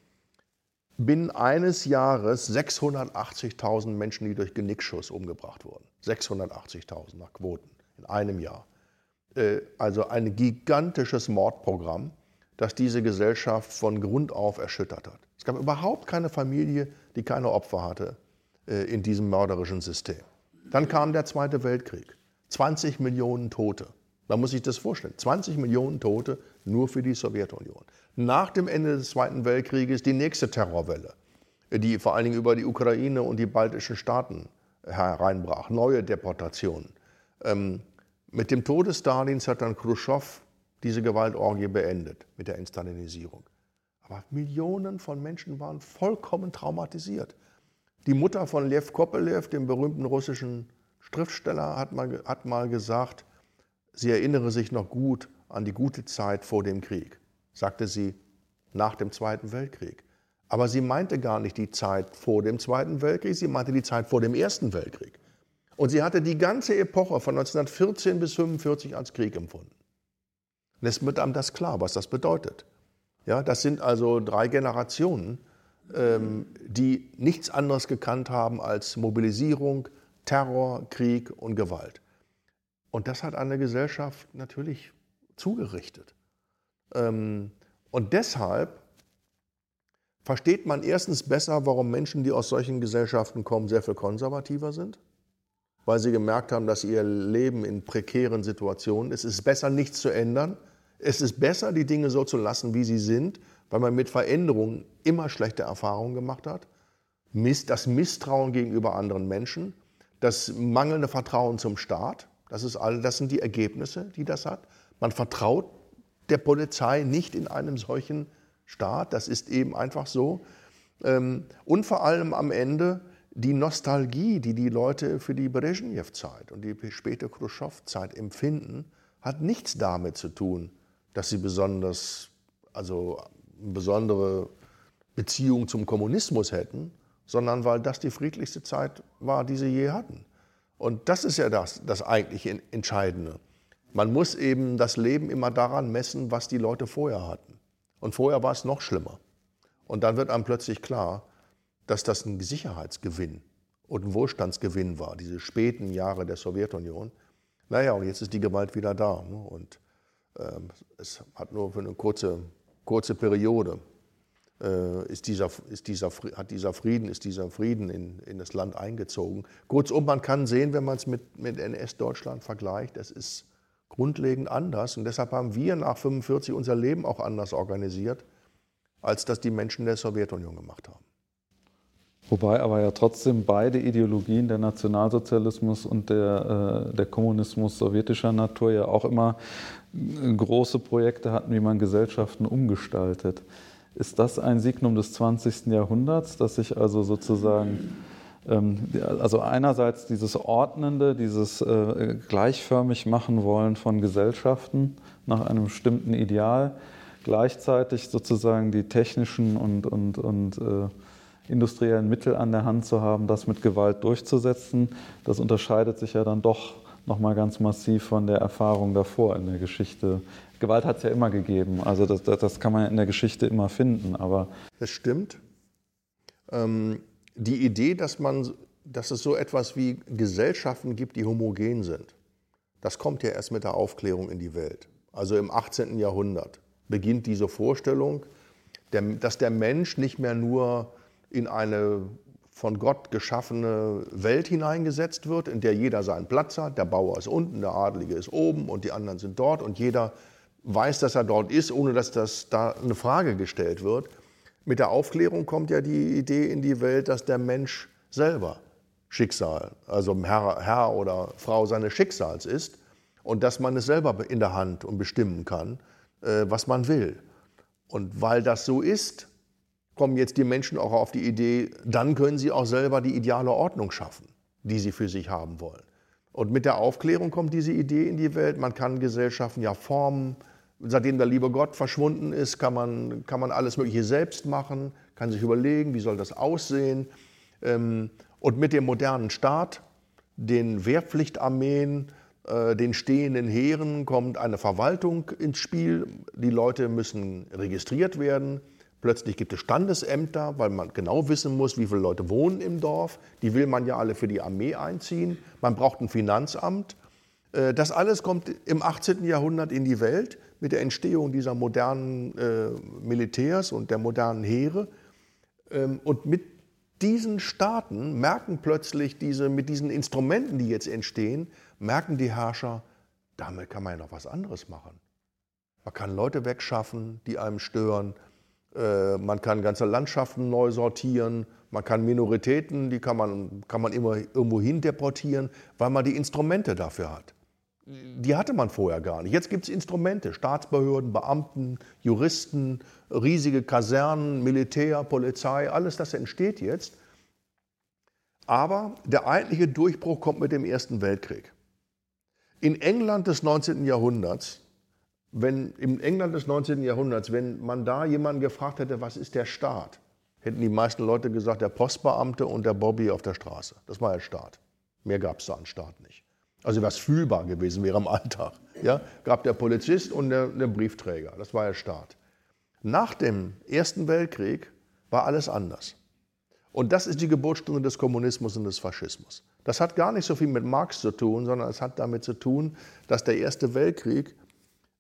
S2: binnen eines Jahres 680.000 Menschen, die durch Genickschuss umgebracht wurden. 680.000 nach Quoten in einem Jahr. Also ein gigantisches Mordprogramm, das diese Gesellschaft von Grund auf erschüttert hat. Es gab überhaupt keine Familie, die keine Opfer hatte äh, in diesem mörderischen System. Dann kam der Zweite Weltkrieg. 20 Millionen Tote. Man muss sich das vorstellen. 20 Millionen Tote nur für die Sowjetunion. Nach dem Ende des Zweiten Weltkrieges die nächste Terrorwelle, die vor allen Dingen über die Ukraine und die baltischen Staaten hereinbrach. Neue Deportationen. Ähm, mit dem Tod Stalins hat dann Khrushchev diese Gewaltorgie beendet mit der Instalinisierung. Aber Millionen von Menschen waren vollkommen traumatisiert. Die Mutter von Lev Kopelev, dem berühmten russischen Schriftsteller, hat mal, hat mal gesagt, sie erinnere sich noch gut an die gute Zeit vor dem Krieg, sagte sie nach dem Zweiten Weltkrieg. Aber sie meinte gar nicht die Zeit vor dem Zweiten Weltkrieg, sie meinte die Zeit vor dem Ersten Weltkrieg. Und sie hatte die ganze Epoche von 1914 bis 1945 als Krieg empfunden. Und es wird einem das klar, was das bedeutet. Ja, das sind also drei Generationen, ähm, die nichts anderes gekannt haben als Mobilisierung, Terror, Krieg und Gewalt. Und das hat eine Gesellschaft natürlich zugerichtet. Ähm, und deshalb versteht man erstens besser, warum Menschen, die aus solchen Gesellschaften kommen, sehr viel konservativer sind, weil sie gemerkt haben, dass ihr Leben in prekären Situationen ist. Es ist besser, nichts zu ändern, es ist besser, die Dinge so zu lassen, wie sie sind, weil man mit Veränderungen immer schlechte Erfahrungen gemacht hat. Das Misstrauen gegenüber anderen Menschen, das mangelnde Vertrauen zum Staat, das, ist all, das sind die Ergebnisse, die das hat. Man vertraut der Polizei nicht in einem solchen Staat, das ist eben einfach so. Ähm, und vor allem am Ende die Nostalgie, die die Leute für die Brezhnev-Zeit und die späte Khrushchev-Zeit empfinden, hat nichts damit zu tun, dass sie besonders, also eine besondere Beziehung zum Kommunismus hätten, sondern weil das die friedlichste Zeit war, die sie je hatten. Und das ist ja das, das eigentlich Entscheidende. Man muss eben das Leben immer daran messen, was die Leute vorher hatten. Und vorher war es noch schlimmer. Und dann wird einem plötzlich klar, dass das ein Sicherheitsgewinn und ein Wohlstandsgewinn war, diese späten Jahre der Sowjetunion, Naja, und jetzt ist die Gewalt wieder da. Ne? Und es hat nur für eine kurze, kurze Periode äh, ist dieser, ist dieser, hat dieser Frieden, ist dieser Frieden in, in das Land eingezogen. Kurzum, man kann sehen, wenn man es mit, mit NS-Deutschland vergleicht, es ist grundlegend anders. Und deshalb haben wir nach 1945 unser Leben auch anders organisiert, als das die Menschen der Sowjetunion gemacht haben.
S1: Wobei aber ja trotzdem beide Ideologien, der Nationalsozialismus und der, äh, der Kommunismus sowjetischer Natur, ja auch immer große Projekte hatten, wie man Gesellschaften umgestaltet. Ist das ein Signum des 20. Jahrhunderts, dass sich also sozusagen, ähm, also einerseits dieses Ordnende, dieses äh, gleichförmig machen wollen von Gesellschaften nach einem bestimmten Ideal, gleichzeitig sozusagen die technischen und, und, und äh, industriellen Mittel an der Hand zu haben, das mit Gewalt durchzusetzen, das unterscheidet sich ja dann doch nochmal ganz massiv von der Erfahrung davor in der Geschichte. Gewalt hat es ja immer gegeben, also das, das, das, kann man in der Geschichte immer finden. Aber
S2: das stimmt. Ähm, die Idee, dass, man, dass es so etwas wie Gesellschaften gibt, die homogen sind, das kommt ja erst mit der Aufklärung in die Welt. Also im 18. Jahrhundert beginnt diese Vorstellung, dass der Mensch nicht mehr nur in eine von Gott geschaffene Welt hineingesetzt wird, in der jeder seinen Platz hat. Der Bauer ist unten, der Adlige ist oben und die anderen sind dort und jeder weiß, dass er dort ist, ohne dass das da eine Frage gestellt wird. Mit der Aufklärung kommt ja die Idee in die Welt, dass der Mensch selber Schicksal, also Herr, Herr oder Frau seines Schicksals ist und dass man es selber in der Hand und bestimmen kann, äh, was man will. Und weil das so ist, kommen jetzt die Menschen auch auf die Idee, dann können sie auch selber die ideale Ordnung schaffen, die sie für sich haben wollen. Und mit der Aufklärung kommt diese Idee in die Welt, man kann Gesellschaften ja formen. Seitdem der liebe Gott verschwunden ist, kann man, kann man alles Mögliche selbst machen, kann sich überlegen, wie soll das aussehen. Ähm, und mit dem modernen Staat, den Wehrpflichtarmeen, äh, den stehenden Heeren kommt eine Verwaltung ins Spiel. Die Leute müssen registriert werden. Plötzlich gibt es Standesämter, weil man genau wissen muss, wie viele Leute wohnen im Dorf. Die will man ja alle für die Armee einziehen. Man braucht ein Finanzamt. Äh, das alles kommt im 18. Jahrhundert in die Welt mit der Entstehung dieser modernen äh, Militärs und der modernen Heere. Ähm, und mit diesen Staaten merken plötzlich diese, mit diesen Instrumenten, die jetzt entstehen, merken die Herrscher, damit kann man ja noch was anderes machen. Man kann Leute wegschaffen, die einem stören. Äh, man kann ganze Landschaften neu sortieren, man kann Minoritäten, die kann man, kann man immer irgendwo hin deportieren, weil man die Instrumente dafür hat. Die hatte man vorher gar nicht. Jetzt gibt es Instrumente, Staatsbehörden, Beamten, Juristen, riesige Kasernen, Militär, Polizei, alles das entsteht jetzt. Aber der eigentliche Durchbruch kommt mit dem Ersten Weltkrieg. In England des 19. Jahrhunderts wenn im England des 19. Jahrhunderts, wenn man da jemanden gefragt hätte, was ist der Staat, hätten die meisten Leute gesagt, der Postbeamte und der Bobby auf der Straße. Das war der Staat. Mehr gab es da an Staat nicht. Also was fühlbar gewesen wäre im Alltag. Ja, gab der Polizist und der, der Briefträger. Das war der Staat. Nach dem Ersten Weltkrieg war alles anders. Und das ist die Geburtsstunde des Kommunismus und des Faschismus. Das hat gar nicht so viel mit Marx zu tun, sondern es hat damit zu tun, dass der Erste Weltkrieg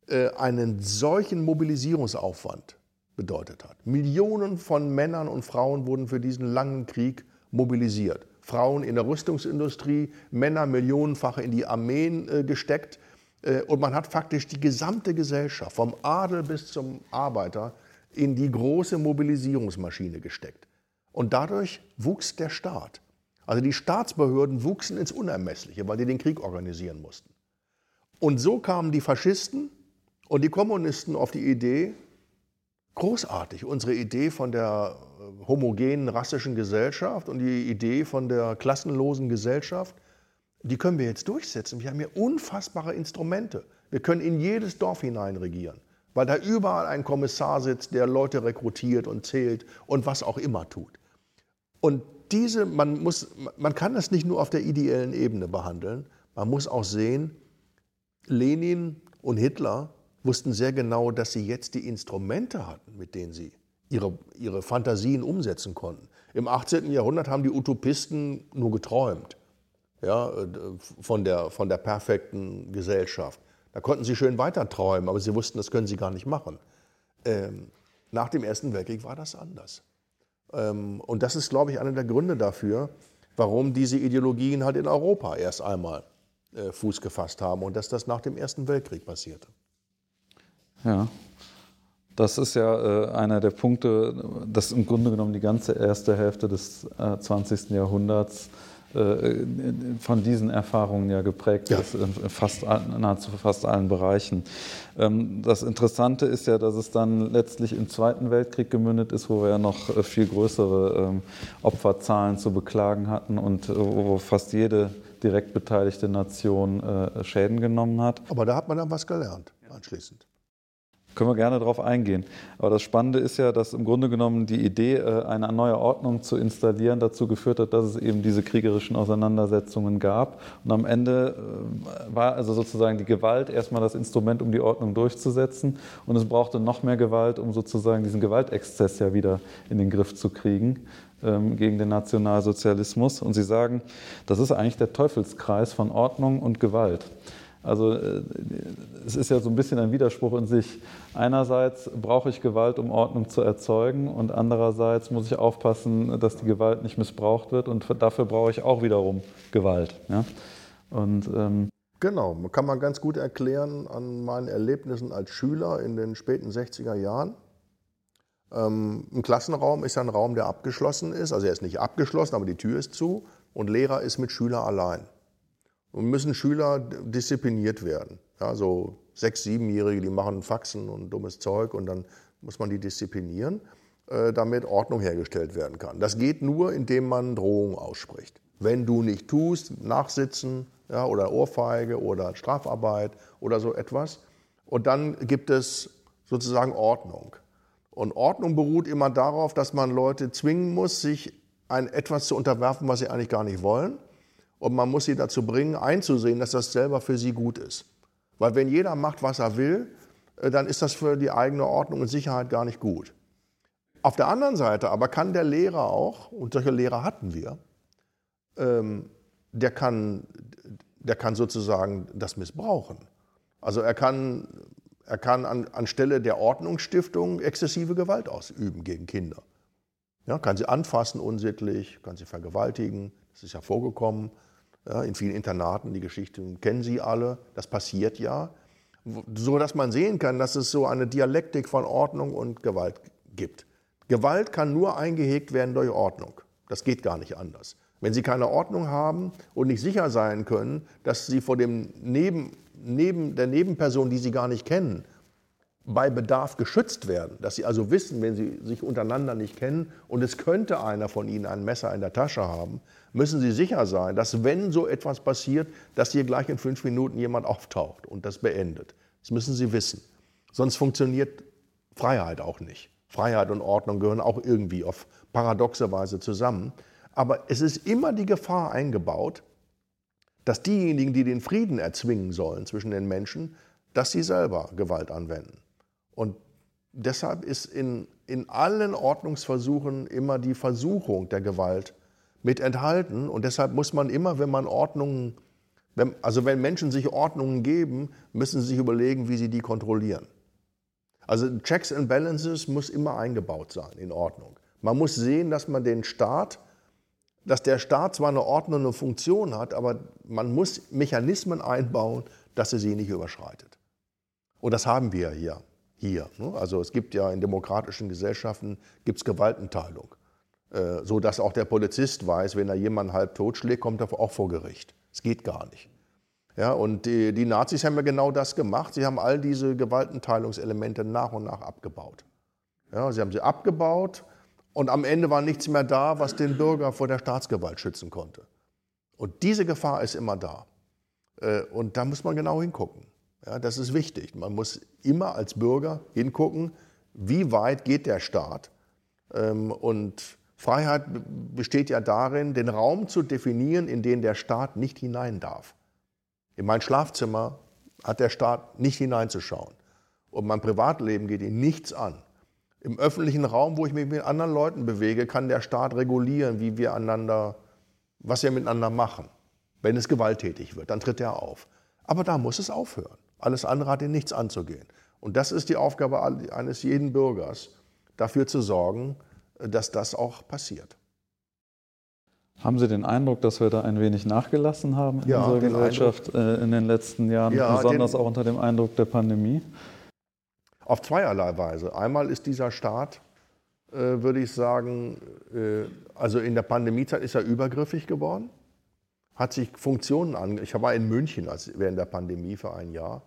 S2: einen solchen Mobilisierungsaufwand bedeutet hat. Millionen von Männern und Frauen wurden für diesen langen Krieg mobilisiert. Frauen in der Rüstungsindustrie, Männer millionenfach in die Armeen äh, gesteckt. Äh, und man hat faktisch die gesamte Gesellschaft, vom Adel bis zum Arbeiter, in die große Mobilisierungsmaschine gesteckt. Und dadurch wuchs der Staat. Also die Staatsbehörden wuchsen ins Unermessliche, weil die den Krieg organisieren mussten. Und so kamen die Faschisten und die Kommunisten auf die Idee, großartig, unsere Idee von der äh, homogenen rassischen Gesellschaft und die Idee von der klassenlosen Gesellschaft, die können wir jetzt durchsetzen. Wir haben hier unfassbare Instrumente. Wir können in jedes Dorf hinein regieren, weil da überall ein Kommissar sitzt, der Leute rekrutiert und zählt und was auch immer tut. Und diese, man, muss, man kann das nicht nur auf der ideellen Ebene behandeln, man muss auch sehen, Lenin und Hitler wussten sehr genau, dass sie jetzt die Instrumente hatten, mit denen sie ihre, ihre Fantasien umsetzen konnten. Im 18. Jahrhundert haben die Utopisten nur geträumt. ja, von, der, von der perfekten Gesellschaft. Da konnten sie schön weiter träumen, aber sie wussten, das können sie gar nicht machen. Ähm, nach dem Ersten Weltkrieg war das anders. Ähm, und das ist, glaube ich, einer der Gründe dafür, warum diese Ideologien halt in Europa erst einmal äh, Fuß gefasst haben und dass das nach dem Ersten Weltkrieg passierte.
S1: Ja, das ist ja äh, einer der Punkte, dass im Grunde genommen die ganze erste Hälfte des äh, 20. Jahrhunderts äh, von diesen Erfahrungen ja geprägt ja. ist, in fast, nahezu fast allen Bereichen. Ähm, das Interessante ist ja, dass es dann letztlich im Zweiten Weltkrieg gemündet ist, wo wir ja noch äh, viel größere ähm, Opferzahlen zu beklagen hatten und äh, wo fast jede direkt beteiligte Nation Schäden genommen hat.
S2: Aber da hat man dann was gelernt anschließend.
S1: Können wir gerne darauf eingehen. Aber das Spannende ist ja, dass im Grunde genommen die Idee, äh, eine neue Ordnung zu installieren, dazu geführt hat, dass es eben diese kriegerischen Auseinandersetzungen gab. Und am Ende äh, war also sozusagen die Gewalt erstmal das Instrument, um die Ordnung durchzusetzen. Und es brauchte noch mehr Gewalt, um sozusagen diesen Gewaltexzess ja wieder in den Griff zu kriegen ähm, gegen den Nationalsozialismus. Und Sie sagen, das ist eigentlich der Teufelskreis von Ordnung und Gewalt. Also äh, es ist ja so ein bisschen ein Widerspruch in sich. Einerseits brauche ich Gewalt, um Ordnung zu erzeugen und andererseits muss ich aufpassen, dass die Gewalt nicht missbraucht wird und dafür brauche ich auch wiederum Gewalt. Ja?
S2: Und, ähm genau, kann man ganz gut erklären an meinen Erlebnissen als Schüler in den späten 60er Jahren. Ähm, ein Klassenraum ist ja ein Raum, der abgeschlossen ist. Also er ist nicht abgeschlossen, aber die Tür ist zu und Lehrer ist mit Schüler allein. Und müssen Schüler diszipliniert werden. Ja, so sechs-, siebenjährige, die machen Faxen und dummes Zeug und dann muss man die disziplinieren, äh, damit Ordnung hergestellt werden kann. Das geht nur, indem man Drohungen ausspricht. Wenn du nicht tust, nachsitzen ja, oder Ohrfeige oder Strafarbeit oder so etwas. Und dann gibt es sozusagen Ordnung. Und Ordnung beruht immer darauf, dass man Leute zwingen muss, sich ein etwas zu unterwerfen, was sie eigentlich gar nicht wollen und man muss sie dazu bringen, einzusehen, dass das selber für sie gut ist. Weil wenn jeder macht, was er will, äh, dann ist das für die eigene Ordnung und Sicherheit gar nicht gut. Auf der anderen Seite aber kann der Lehrer auch, und solche Lehrer hatten wir, ähm, der, kann, der kann sozusagen das missbrauchen. Also er kann, er kann an, anstelle der Ordnungsstiftung exzessive Gewalt ausüben gegen Kinder. Ja, kann sie anfassen unsittlich, kann sie vergewaltigen, das ist ja vorgekommen ja, in vielen Internaten. Die Geschichte kennen Sie alle, das passiert ja. So dass man sehen kann, dass es so eine Dialektik von Ordnung und Gewalt gibt. Gewalt kann nur eingehegt werden durch Ordnung. Das geht gar nicht anders. Wenn Sie keine Ordnung haben und nicht sicher sein können, dass Sie vor dem Neben, neben, der Nebenperson, die Sie gar nicht kennen, bei Bedarf geschützt werden, dass sie also wissen, wenn sie sich untereinander nicht kennen und es könnte einer von ihnen ein Messer in der Tasche haben, müssen sie sicher sein, dass wenn so etwas passiert, dass hier gleich in fünf Minuten jemand auftaucht und das beendet. Das müssen sie wissen. Sonst funktioniert Freiheit auch nicht. Freiheit und Ordnung gehören auch irgendwie auf paradoxe Weise zusammen. Aber es ist immer die Gefahr eingebaut, dass diejenigen, die den Frieden erzwingen sollen zwischen den Menschen, dass sie selber Gewalt anwenden. Und deshalb ist in, in allen Ordnungsversuchen immer die Versuchung der Gewalt mit enthalten. Und deshalb muss man immer, wenn man Ordnungen, wenn, also wenn Menschen sich Ordnungen geben, müssen sie sich überlegen, wie sie die kontrollieren. Also Checks and Balances muss immer eingebaut sein in Ordnung. Man muss sehen, dass man den Staat, dass der Staat zwar eine ordnende Funktion hat, aber man muss Mechanismen einbauen, dass er sie nicht überschreitet. Und das haben wir hier hier. Ne? Also es gibt ja in demokratischen Gesellschaften gibt's Gewaltenteilung, so dass auch der Polizist weiß, wenn er jemanden halb totschlägt, kommt er auch vor Gericht. Es geht gar nicht. Ja, und die, die, Nazis haben ja genau das gemacht. Sie haben all diese Gewaltenteilungselemente nach und nach abgebaut. Ja, sie haben sie abgebaut und am Ende war nichts mehr da, was den Bürger vor der Staatsgewalt schützen konnte. Und diese Gefahr ist immer da. Äh, und da muss man genau hingucken. Ja, das ist wichtig. Man muss immer als Bürger hingucken, wie weit geht der Staat. Ähm, und Freiheit besteht ja darin, den Raum zu definieren, in den der Staat nicht hinein darf. In mein Schlafzimmer hat der Staat nicht hineinzuschauen. Und mein Privatleben geht ihn nichts an. Im öffentlichen Raum, wo ich mich mit anderen Leuten bewege, kann der Staat regulieren, wie wir einander, was wir miteinander machen. Wenn es gewalttätig wird, dann tritt er auf. Aber da muss es aufhören. Alles andere hat ihn nichts anzugehen. Und das ist die Aufgabe eines jeden Bürgers, dafür zu sorgen, dass das auch passiert.
S1: Haben Sie den Eindruck, dass wir da ein wenig nachgelassen haben in ja, unserer Gesellschaft äh, in den letzten Jahren, ja, besonders den, auch unter dem Eindruck der Pandemie?
S2: Auf zweierlei Weise. Einmal ist dieser Staat, äh, würde ich sagen, äh, also in der Pandemiezeit ist er übergriffig geworden, hat sich Funktionen an. Ich war in München als, während der Pandemie für ein Jahr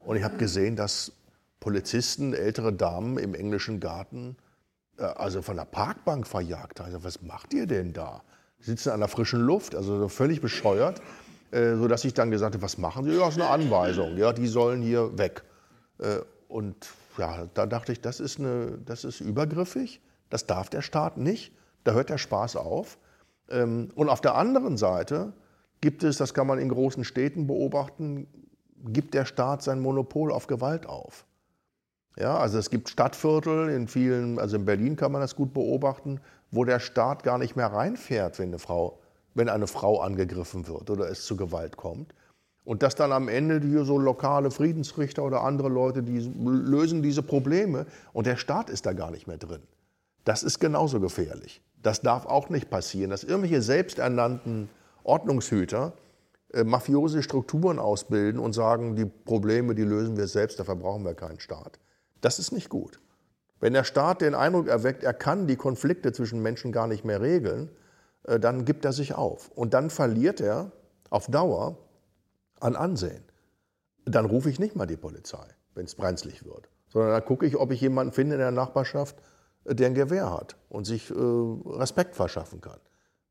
S2: und ich habe gesehen, dass Polizisten ältere Damen im englischen Garten also von der Parkbank verjagt. Also, was macht ihr denn da? sitzen an der frischen Luft, also völlig bescheuert, äh, sodass ich dann gesagt habe, was machen Sie? Ja, das ist eine Anweisung, ja, die sollen hier weg. Äh, und ja, da dachte ich, das ist, eine, das ist übergriffig, das darf der Staat nicht, da hört der Spaß auf. Ähm, und auf der anderen Seite gibt es, das kann man in großen Städten beobachten, gibt der Staat sein Monopol auf Gewalt auf. Ja, also es gibt Stadtviertel in vielen, also in Berlin kann man das gut beobachten, wo der Staat gar nicht mehr reinfährt, wenn eine Frau, wenn eine Frau angegriffen wird oder es zu Gewalt kommt. Und dass dann am Ende hier so lokale Friedensrichter oder andere Leute, die lösen diese Probleme und der Staat ist da gar nicht mehr drin. Das ist genauso gefährlich. Das darf auch nicht passieren, dass irgendwelche selbsternannten Ordnungshüter äh, mafiose Strukturen ausbilden und sagen, die Probleme, die lösen wir selbst, dafür brauchen wir keinen Staat. Das ist nicht gut. Wenn der Staat den Eindruck erweckt, er kann die Konflikte zwischen Menschen gar nicht mehr regeln, äh, dann gibt er sich auf. Und dann verliert er auf Dauer an Ansehen. Dann rufe ich nicht mal die Polizei, wenn es brenzlig wird, sondern dann gucke ich, ob ich jemanden finde in der Nachbarschaft, äh, der ein Gewehr hat und sich äh, Respekt verschaffen kann.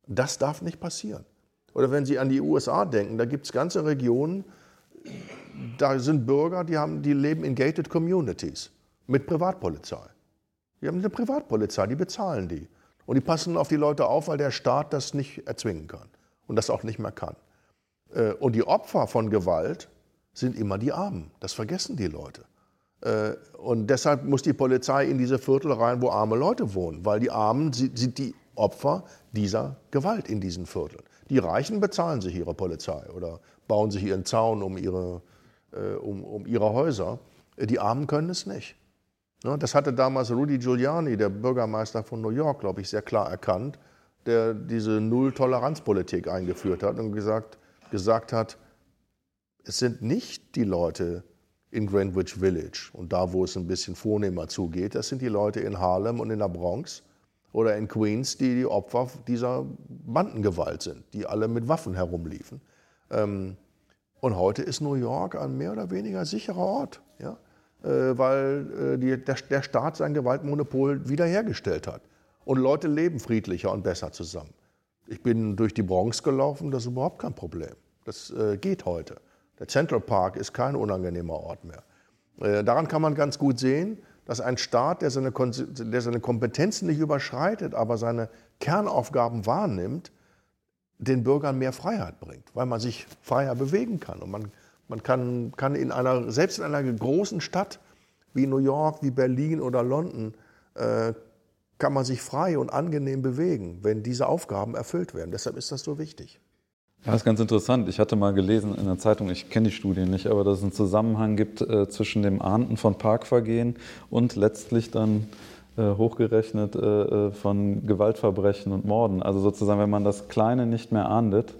S2: Das darf nicht passieren. Oder wenn Sie an die USA denken, da gibt es ganze Regionen, da sind Bürger, die, haben, die leben in gated communities mit Privatpolizei. Die haben eine Privatpolizei, die bezahlen die. Und die passen auf die Leute auf, weil der Staat das nicht erzwingen kann und das auch nicht mehr kann. Äh, und die Opfer von Gewalt sind immer die Armen. Das vergessen die Leute. Äh, und deshalb muss die Polizei in diese Viertel rein, wo arme Leute wohnen, weil die Armen sind die Opfer dieser Gewalt in diesen Vierteln. Die Reichen bezahlen sich ihre Polizei oder bauen sich ihren Zaun um ihre, äh, um, um ihre Häuser. Die Armen können es nicht. Ne, das hatte damals Rudy Giuliani, der Bürgermeister von New York, glaube ich, sehr klar erkannt, der diese Null-Toleranz-Politik eingeführt hat und gesagt, gesagt hat, es sind nicht die Leute in Greenwich Village und da, wo es ein bisschen vornehmer zugeht, das sind die Leute in Harlem und in der Bronx oder in Queens, die die Opfer dieser Bandengewalt sind, die alle mit Waffen herumliefen. Ähm, und heute ist New York ein mehr oder weniger sicherer Ort. Ja? Äh, weil äh, die, der, der Staat sein Gewaltmonopol wiederhergestellt hat. Und Leute leben friedlicher und besser zusammen. Ich bin durch die Bronx gelaufen, das ist überhaupt kein Problem. Das äh, geht heute. Der Central Park ist kein unangenehmer Ort mehr. Äh, daran kann man ganz gut sehen, dass ein Staat, der seine, der seine Kompetenzen nicht überschreitet, aber seine Kernaufgaben wahrnimmt, den Bürgern mehr Freiheit bringt, weil man sich freier bewegen kann und man man kann, kann in einer, selbst in einer großen Stadt wie New York, wie Berlin oder London, äh, kann man sich frei und angenehm bewegen, wenn diese Aufgaben erfüllt werden. Deshalb ist das so wichtig.
S1: Ja, das ist ganz interessant. Ich hatte mal gelesen in der Zeitung, ich kenne die Studie nicht, aber dass es einen Zusammenhang gibt äh, zwischen dem Ahnden von Parkvergehen und letztlich dann äh, hochgerechnet äh, äh von Gewaltverbrechen und Morden. Also sozusagen, wenn man das Kleine nicht mehr ahndet,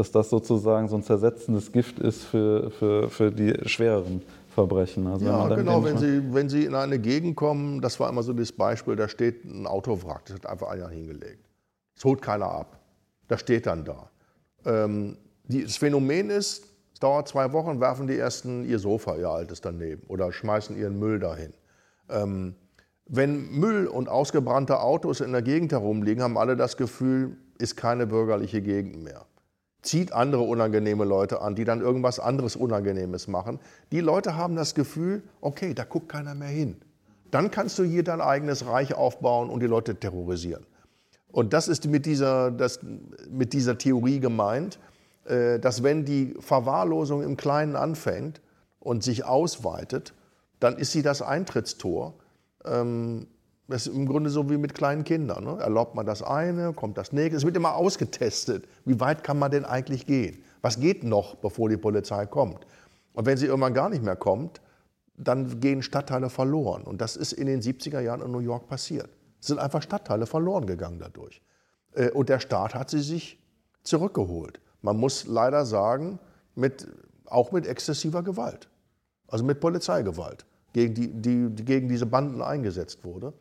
S1: dass das sozusagen so ein zersetzendes Gift ist für, für, für die schwereren Verbrechen.
S2: Also ja, genau, wenn Sie, wenn Sie in eine Gegend kommen, das war immer so das Beispiel, da steht ein Autowrack, das hat einfach einer hingelegt. Das holt keiner ab. Das steht dann da. Ähm, die, das Phänomen ist, es dauert zwei Wochen, werfen die Ersten ihr Sofa, ihr altes daneben oder schmeißen ihren Müll dahin. Ähm, wenn Müll und ausgebrannte Autos in der Gegend herumliegen, haben alle das Gefühl, ist keine bürgerliche Gegend mehr zieht andere unangenehme Leute an, die dann irgendwas anderes Unangenehmes machen. Die Leute haben das Gefühl, okay, da guckt keiner mehr hin. Dann kannst du hier dein eigenes Reich aufbauen und die Leute terrorisieren. Und das ist mit dieser, das, mit dieser Theorie gemeint, äh, dass wenn die Verwahrlosung im Kleinen anfängt und sich ausweitet, dann ist sie das Eintrittstor, ähm, Das ist im Grunde so wie mit kleinen Kindern. Ne? Erlaubt man das eine, kommt das nächste. Es wird immer ausgetestet. Wie weit kann man denn eigentlich gehen? Was geht noch, bevor die Polizei kommt? Und wenn sie irgendwann gar nicht mehr kommt, dann gehen Stadtteile verloren. Und das ist in den 70er Jahren in New York passiert. Es sind einfach Stadtteile verloren gegangen dadurch. Äh, und der Staat hat sie sich zurückgeholt. Man muss leider sagen, mit, auch mit exzessiver Gewalt, also mit Polizeigewalt, gegen, die, die, gegen diese Banden eingesetzt wurde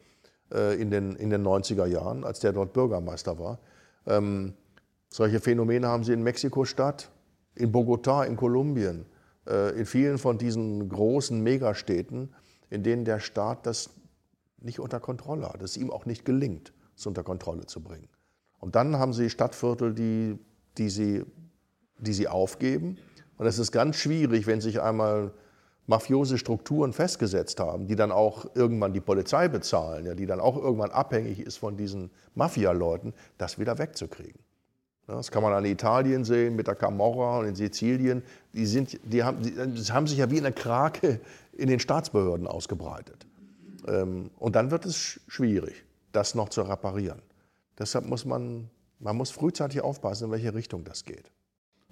S2: in, den, in den 90er Jahren, als der dort Bürgermeister war. Ähm, solche Phänomene haben sie in Mexiko-Stadt, in Bogotá, in Kolumbien, äh, in vielen von diesen großen Megastädten, in denen der Staat das nicht unter Kontrolle hat, es ihm auch nicht gelingt, es unter Kontrolle zu bringen. Und dann haben sie Stadtviertel, die, die, sie, die sie aufgeben. Und es ist ganz schwierig, wenn sich einmal mafiose Strukturen festgesetzt haben, die dann auch irgendwann die Polizei bezahlen, ja, die dann auch irgendwann abhängig ist von diesen Mafia-Leuten, das wieder wegzukriegen. Das kann man an Italien sehen, mit der Camorra und in Sizilien. Die, sind, die, haben, die haben sich ja wie eine Krake in den Staatsbehörden ausgebreitet. Ähm, und dann wird es schwierig, das noch zu reparieren. Deshalb muss man, man muss frühzeitig aufpassen, in welche Richtung das geht.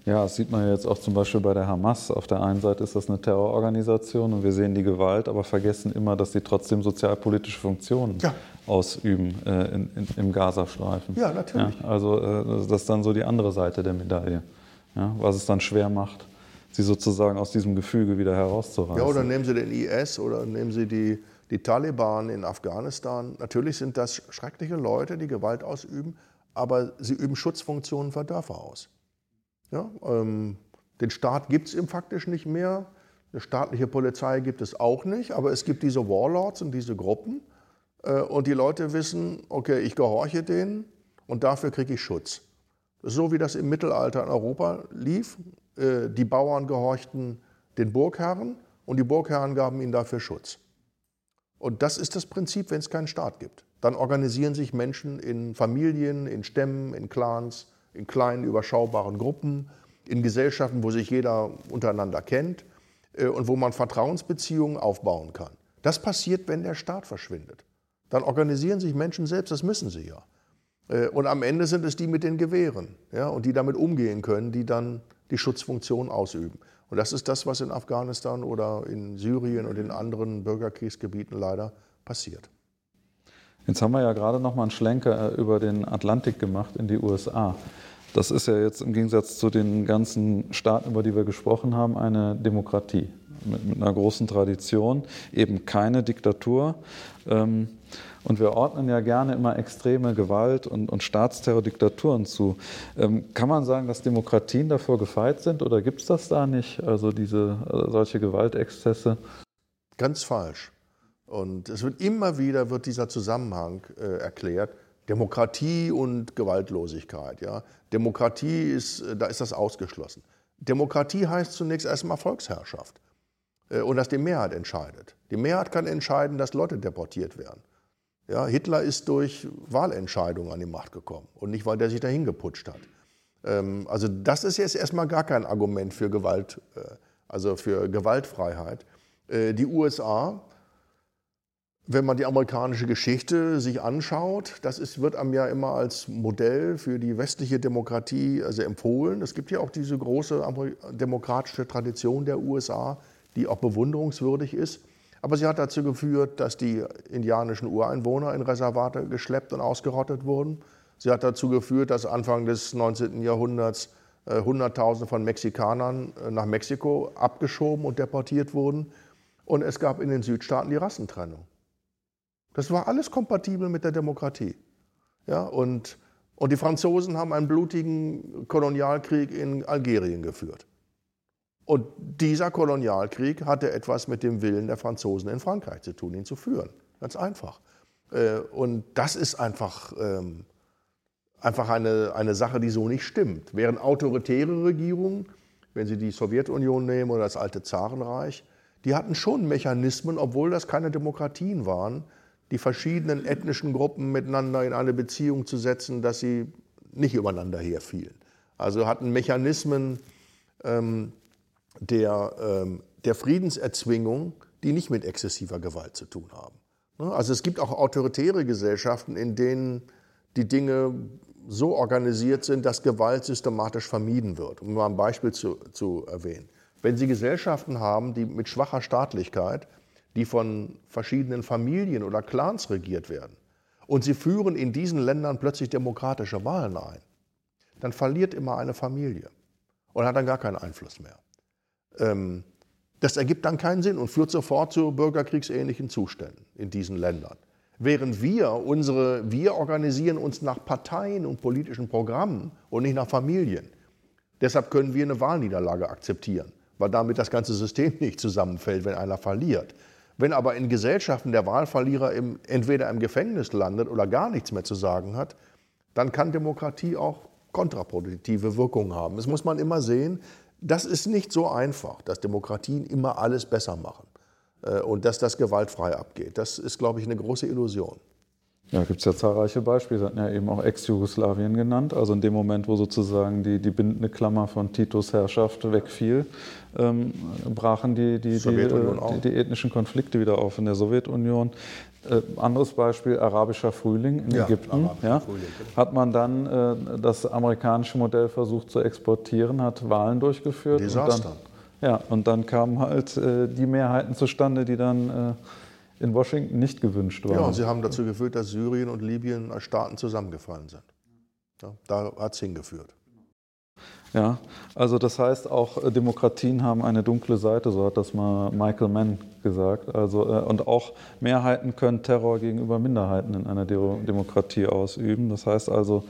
S1: Ja, das sieht man jetzt auch zum Beispiel bei der Hamas. Auf der einen Seite ist das eine Terrororganisation und wir sehen die Gewalt, aber vergessen immer, dass sie trotzdem sozialpolitische Funktionen ja. ausüben äh, in, in, im Gazastreifen.
S2: Ja, natürlich.
S1: Ja, also äh, das ist dann so die andere Seite der Medaille, ja, was es dann schwer macht, sie sozusagen aus diesem Gefüge wieder herauszureißen.
S2: Ja, oder nehmen Sie den IS oder nehmen Sie die, die Taliban in Afghanistan. Natürlich sind das schreckliche Leute, die Gewalt ausüben, aber sie üben Schutzfunktionen für Dörfer aus. Ja, ähm, den Staat gibt es im faktisch nicht mehr. Eine staatliche Polizei gibt es auch nicht, aber es gibt diese Warlords und diese Gruppen. Äh, und die Leute wissen, okay, ich gehorche denen und dafür kriege ich Schutz. So wie das im Mittelalter in Europa lief. Äh, die Bauern gehorchten den Burgherren und die Burgherren gaben ihnen dafür Schutz. Und das ist das Prinzip, wenn es keinen Staat gibt. Dann organisieren sich Menschen in Familien, in Stämmen, in Clans, in kleinen, überschaubaren Gruppen, in Gesellschaften, wo sich jeder untereinander kennt äh, und wo man Vertrauensbeziehungen aufbauen kann. Das passiert, wenn der Staat verschwindet. Dann organisieren sich Menschen selbst, das müssen sie ja. Äh, und am Ende sind es die mit den Gewehren ja, und die damit umgehen können, die dann die Schutzfunktion ausüben. Und das ist das, was in Afghanistan oder in Syrien und in anderen Bürgerkriegsgebieten leider passiert.
S1: Jetzt haben wir ja gerade noch mal einen Schlenker äh, über den Atlantik gemacht in die USA. Das ist ja jetzt im Gegensatz zu den ganzen Staaten, über die wir gesprochen haben, eine Demokratie mit, mit einer großen Tradition, eben keine Diktatur. Ähm, und wir ordnen ja gerne immer extreme Gewalt und, und Staatsterror, Diktaturen zu. Ähm, kann man sagen, dass Demokratien davor gefeit sind oder gibt es das da nicht, also diese äh, solche Gewaltexzesse?
S2: Ganz falsch. Und es wird immer wieder wird dieser Zusammenhang äh, erklärt. Demokratie und Gewaltlosigkeit. Ja? Demokratie ist, äh, da ist das ausgeschlossen. Demokratie heißt zunächst erstmal Volksherrschaft äh, und dass die Mehrheit entscheidet. Die Mehrheit kann entscheiden, dass Leute deportiert werden. Ja, Hitler ist durch Wahlentscheidungen an die Macht gekommen und nicht, weil der sich dahin geputscht hat. Ähm, also das ist jetzt erstmal gar kein Argument für Gewalt, äh, also für Gewaltfreiheit. Die USA wenn man die amerikanische Geschichte sich anschaut, das ist, wird einem ja immer als Modell für die westliche Demokratie also empfohlen. Es gibt ja auch diese große demokratische Tradition der USA, die auch bewunderungswürdig ist. Aber sie hat dazu geführt, dass die indianischen Ureinwohner in Reservate geschleppt und ausgerottet wurden. Sie hat dazu geführt, dass Anfang des 19. Jahrhunderts äh, Hunderttausende von Mexikanern äh, nach Mexiko abgeschoben und deportiert wurden. Und es gab in den Südstaaten die Rassentrennung. Das war alles kompatibel mit der Demokratie. Ja, und, und die Franzosen haben einen blutigen Kolonialkrieg in Algerien geführt. Und dieser Kolonialkrieg hatte etwas mit dem Willen der Franzosen in Frankreich zu tun, ihn zu führen. Ganz einfach. Äh, und das ist einfach, ähm, einfach eine, eine Sache, die so nicht stimmt. Während autoritäre Regierungen, wenn Sie die Sowjetunion nehmen oder das alte Zarenreich, die hatten schon Mechanismen, obwohl das keine Demokratien waren, die verschiedenen ethnischen Gruppen miteinander in eine Beziehung zu setzen, dass sie nicht übereinander herfielen. Also hatten Mechanismen ähm, der, ähm, der Friedenserzwingung, die nicht mit exzessiver Gewalt zu tun haben. Ne? Also es gibt auch autoritäre Gesellschaften, in denen die Dinge so organisiert sind, dass Gewalt systematisch vermieden wird. Um mal ein Beispiel zu, zu erwähnen. Wenn Sie Gesellschaften haben, die mit schwacher Staatlichkeit, die von verschiedenen Familien oder Clans regiert werden, und Sie führen in diesen Ländern plötzlich demokratische Wahlen ein, dann verliert immer eine Familie und hat dann gar keinen Einfluss mehr. Ähm, das ergibt dann keinen Sinn und führt sofort zu bürgerkriegsähnlichen Zuständen in diesen Ländern. Während wir unsere, wir organisieren uns nach Parteien und politischen Programmen und nicht nach Familien. Deshalb können wir eine Wahlniederlage akzeptieren, weil damit das ganze System nicht zusammenfällt, wenn einer verliert. Wenn aber in Gesellschaften der Wahlverlierer im, entweder im Gefängnis landet oder gar nichts mehr zu sagen hat, dann kann Demokratie auch kontraproduktive Wirkungen haben. Das muss man immer sehen. Das ist nicht so einfach, dass Demokratien immer alles besser machen äh, und dass das gewaltfrei abgeht. Das ist, glaube ich, eine große Illusion.
S1: Ja, gibt es ja zahlreiche Beispiele. Sie hatten ja eben auch Ex-Jugoslawien genannt. Also in dem Moment, wo sozusagen die, die bindende Klammer von Titos Herrschaft wegfiel, ähm, brachen die, die, die, äh, die, ethnischen Konflikte wieder auf in der Sowjetunion. Äh, anderes Beispiel, arabischer Frühling in ja, Ägypten. Ja, Frühling, genau. Hat man dann äh, das amerikanische Modell versucht zu exportieren, hat Wahlen durchgeführt.
S2: Desaster.
S1: Und dann, ja, und dann kamen halt äh, die Mehrheiten zustande, die dann äh, in Washington nicht gewünscht waren.
S2: Ja, und sie haben dazu geführt, dass Syrien und Libyen als Staaten zusammengefallen sind. Ja, da hat es hingeführt.
S1: Ja, also das heißt auch äh, Demokratien haben eine dunkle Seite, so hat das mal Michael Mann gesagt. Also äh, und auch Mehrheiten können Terror gegenüber Minderheiten in einer Demokratie ausüben. Das heißt also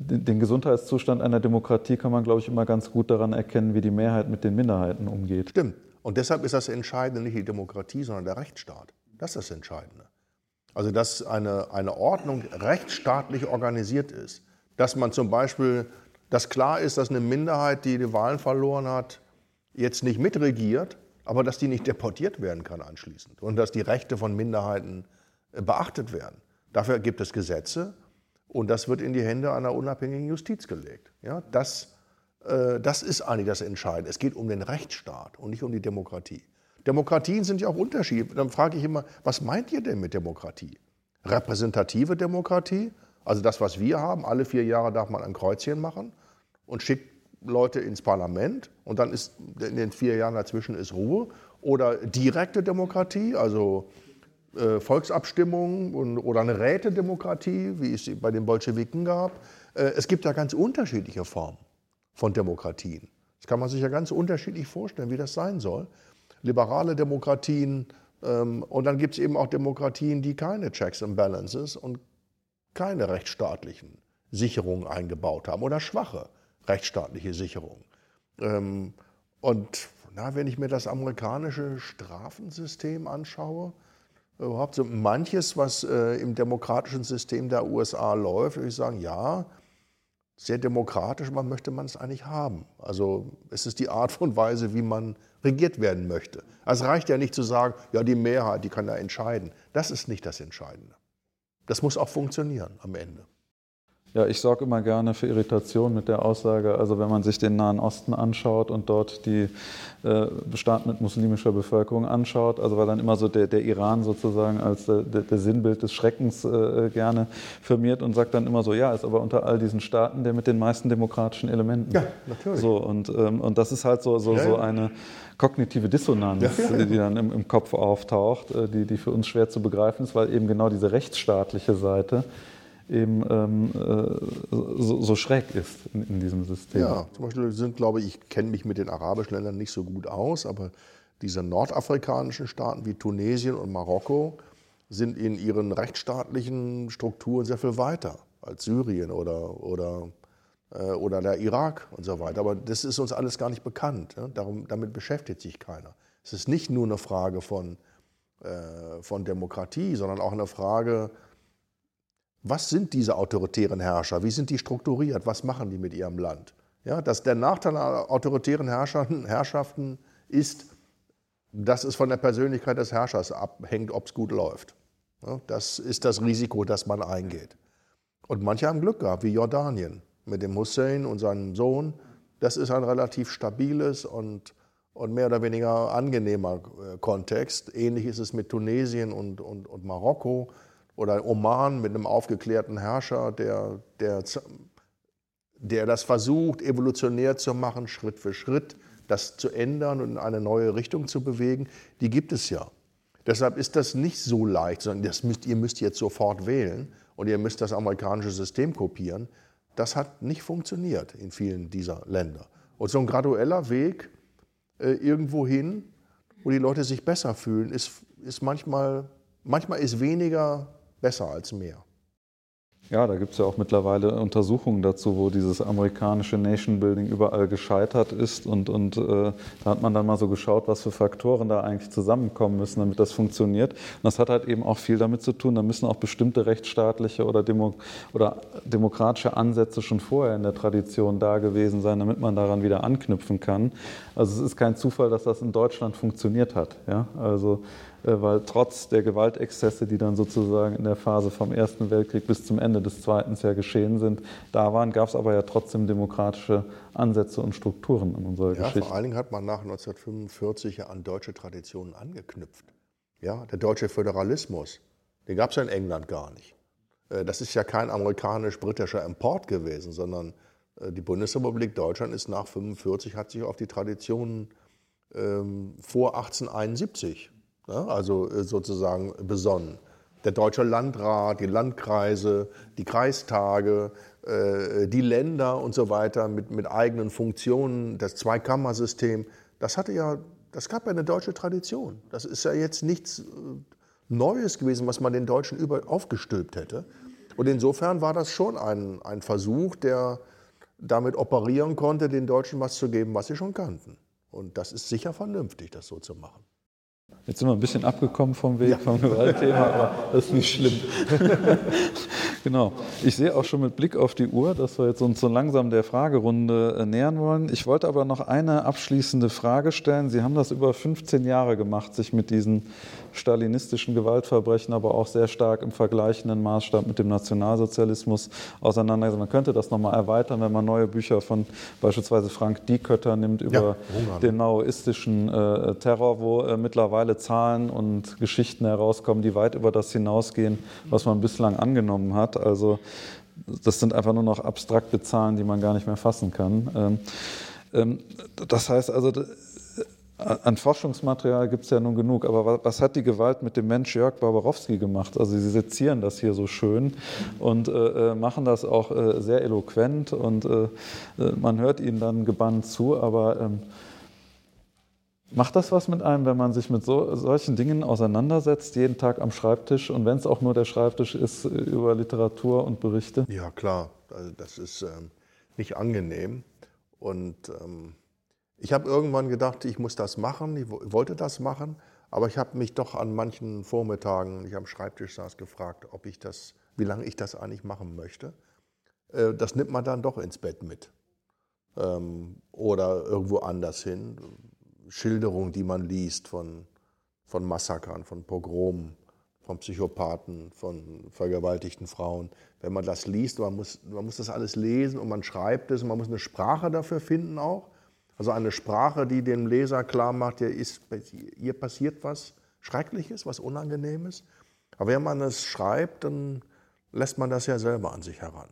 S1: den Gesundheitszustand einer Demokratie kann man, glaube ich, immer ganz gut daran erkennen, wie die Mehrheit mit den Minderheiten umgeht.
S2: Stimmt. Und deshalb ist das Entscheidende nicht die Demokratie, sondern der Rechtsstaat. Das ist das Entscheidende. Also, dass eine, eine Ordnung rechtsstaatlich organisiert ist. Dass man zum Beispiel, dass klar ist, dass eine Minderheit, die die Wahlen verloren hat, jetzt nicht mitregiert, aber dass die nicht deportiert werden kann anschließend. Und dass die Rechte von Minderheiten äh, beachtet werden. Dafür gibt es Gesetze und das wird in die Hände einer unabhängigen Justiz gelegt. Ja, das, äh, das ist eigentlich das Entscheidende. Es geht um den Rechtsstaat und nicht um die Demokratie. Demokratien sind ja auch unterschiedlich. Dann frage ich immer, was meint ihr denn mit Demokratie? Repräsentative Demokratie, also das, was wir haben, alle vier Jahre darf man ein Kreuzchen machen und schickt Leute ins Parlament und dann ist in den vier Jahren dazwischen ist Ruhe. Oder direkte Demokratie, also äh, Volksabstimmungen und, oder eine Rätedemokratie, wie es bei den Bolschewiken gab. Äh, es gibt ja ganz unterschiedliche Formen von Demokratien. Das kann man sich ja ganz unterschiedlich vorstellen, wie das sein soll liberale Demokratien ähm, und dann gibt es eben auch Demokratien, die keine Checks and Balances und keine rechtsstaatlichen Sicherungen eingebaut haben oder schwache rechtsstaatliche Sicherungen. Ähm, und na, wenn ich mir das amerikanische Strafensystem anschaue, überhaupt so manches, was äh, im demokratischen System der USA läuft, würde ich sagen, ja, sehr demokratisch, man möchte man es eigentlich haben. Also es ist die Art und Weise, wie man regiert werden möchte. Es reicht ja nicht zu sagen, ja, die Mehrheit, die kann da entscheiden. Das ist nicht das Entscheidende. Das muss auch funktionieren am Ende.
S1: Ja, ich sorge immer gerne für Irritation mit der Aussage, also wenn man sich den Nahen Osten anschaut und dort die äh, Staaten mit muslimischer Bevölkerung anschaut, also weil dann immer so der, der Iran sozusagen als der, der Sinnbild des Schreckens äh, gerne firmiert und sagt dann immer so, ja, ist aber unter all diesen Staaten der mit den meisten demokratischen Elementen.
S2: Ja, natürlich.
S1: So, und, ähm, und das ist halt so, so, ja, so eine kognitive Dissonanz, ja, ja. die dann im, im Kopf auftaucht, äh, die, die für uns schwer zu begreifen ist, weil eben genau diese rechtsstaatliche Seite eben ähm, äh, so, so, schräg ist in, in, diesem System.
S2: Ja, zum Beispiel sind, glaube ich, ich kenne mich mit den arabischen Ländern nicht so gut aus, aber diese nordafrikanischen Staaten wie Tunesien und Marokko sind in ihren rechtsstaatlichen Strukturen sehr viel weiter als Syrien oder, oder, äh, oder der Irak und so weiter. Aber das ist uns alles gar nicht bekannt. Ja? Darum, damit beschäftigt sich keiner. Es ist nicht nur eine Frage von, äh, von Demokratie, sondern auch eine Frage was sind diese autoritären Herrscher? Wie sind die strukturiert? Was machen die mit ihrem Land? Ja, dass der Nachteil an autoritären Herrschaften ist, dass es von der Persönlichkeit des Herrschers abhängt, ob es gut läuft. Ja, das ist das Risiko, das man eingeht. Und manche haben Glück gehabt, wie Jordanien mit dem Hussein und seinem Sohn. Das ist ein relativ stabiles und, und mehr oder weniger angenehmer äh, Kontext. Ähnlich ist es mit Tunesien und, und, und Marokko oder Oman mit einem aufgeklärten Herrscher, der, der, der das versucht, evolutionär zu machen, Schritt für Schritt, das zu ändern und in eine neue Richtung zu bewegen. Die gibt es ja. Deshalb ist das nicht so leicht, sondern das müsst, ihr müsst jetzt sofort wählen und ihr müsst das amerikanische System kopieren. Das hat nicht funktioniert in vielen dieser Länder. Und so ein gradueller Weg äh, irgendwo hin, wo die Leute sich besser fühlen, ist, ist manchmal, manchmal ist weniger besser als mehr.
S1: Ja, da gibt es ja auch mittlerweile Untersuchungen dazu, wo dieses amerikanische Nation Building überall gescheitert ist. Und, und äh, da hat man dann mal so geschaut, was für Faktoren da eigentlich zusammenkommen müssen, damit das funktioniert. Und das hat halt eben auch viel damit zu tun, da müssen auch bestimmte rechtsstaatliche oder, Demo oder demokratische Ansätze schon vorher in der Tradition da gewesen sein, damit man daran wieder anknüpfen kann. Also es ist kein Zufall, dass das in Deutschland funktioniert hat. Ja? Also weil trotz der Gewaltexzesse, die dann sozusagen in der Phase vom Ersten Weltkrieg bis zum Ende des Zweiten ja geschehen sind, da waren, gab es aber ja trotzdem demokratische Ansätze und Strukturen in unserer ja, Geschichte.
S2: Vor allen Dingen hat man nach 1945 ja an deutsche Traditionen angeknüpft. Ja, der deutsche Föderalismus, den gab es ja in England gar nicht. Äh, das ist ja kein amerikanisch-britischer Import gewesen, sondern äh, die Bundesrepublik Deutschland ist nach 1945, hat sich auf die Traditionen ähm, vor 1871 ne? Also äh, sozusagen besonnen. Der Deutsche Landrat, die Landkreise, die Kreistage, äh, die Länder und so weiter mit, mit eigenen Funktionen, das Zweikammersystem, das hatte ja, das gab ja eine deutsche Tradition. Das ist ja jetzt nichts äh, Neues gewesen, was man den Deutschen über aufgestülpt hätte. Und insofern war das schon ein, ein Versuch, der damit operieren konnte, den Deutschen was zu geben, was sie schon kannten. Und das ist sicher vernünftig, das so zu machen.
S1: Jetzt sind wir ein bisschen abgekommen vom Weg, ja. vom Gewaltthema, aber das ist nicht schlimm. genau. Ich sehe auch schon mit Blick auf die Uhr, dass wir jetzt uns so langsam der Fragerunde äh, nähern wollen. Ich wollte aber noch eine abschließende Frage stellen. Sie haben das über 15 Jahre gemacht, sich mit diesen stalinistischen Gewaltverbrechen, aber auch sehr stark im vergleichenden Maßstab mit dem Nationalsozialismus auseinandersetzen. Man könnte das nochmal erweitern, wenn man neue Bücher von beispielsweise Frank Diekötter nimmt über ja, den maoistischen äh, Terror, wo äh, mittlerweile Zahlen und Geschichten herauskommen, die weit über das hinausgehen, was man bislang angenommen hat. Also das sind einfach nur noch abstrakte Zahlen, die man gar nicht mehr fassen kann. Ähm, ähm, das heißt also, an Forschungsmaterial gibt es ja nun genug, aber was hat die Gewalt mit dem Mensch Jörg Barbarowski gemacht? Also Sie sezieren das hier so schön und äh, äh machen das auch äh, sehr eloquent und äh, äh, man hört ihnen dann gebannt zu, aber ähm, macht das was mit einem, wenn man sich mit so, solchen Dingen auseinandersetzt, jeden Tag am Schreibtisch und wenn es auch nur der Schreibtisch ist äh, über Literatur und Berichte?
S2: Ja, klar, also das ist ähm, nicht angenehm und ähm ich habe irgendwann gedacht, ich muss das machen, ich wollte das machen, aber ich habe mich doch an manchen Vormittagen, ich am Schreibtisch saß, gefragt, ob ich das, wie lange ich das eigentlich machen möchte. Äh, das nimmt man dann doch ins Bett mit ähm, oder irgendwo anders hin. Schilderungen, die man liest von, von Massakern, von Pogromen, von Psychopathen, von vergewaltigten Frauen. Wenn man das liest, man muss, man muss das alles lesen und man schreibt es und man muss eine Sprache dafür finden auch. Also eine Sprache, die dem Leser klar macht, hier, ist, hier passiert was Schreckliches, was Unangenehmes. Aber wenn man es schreibt, dann lässt man das ja selber an sich heran.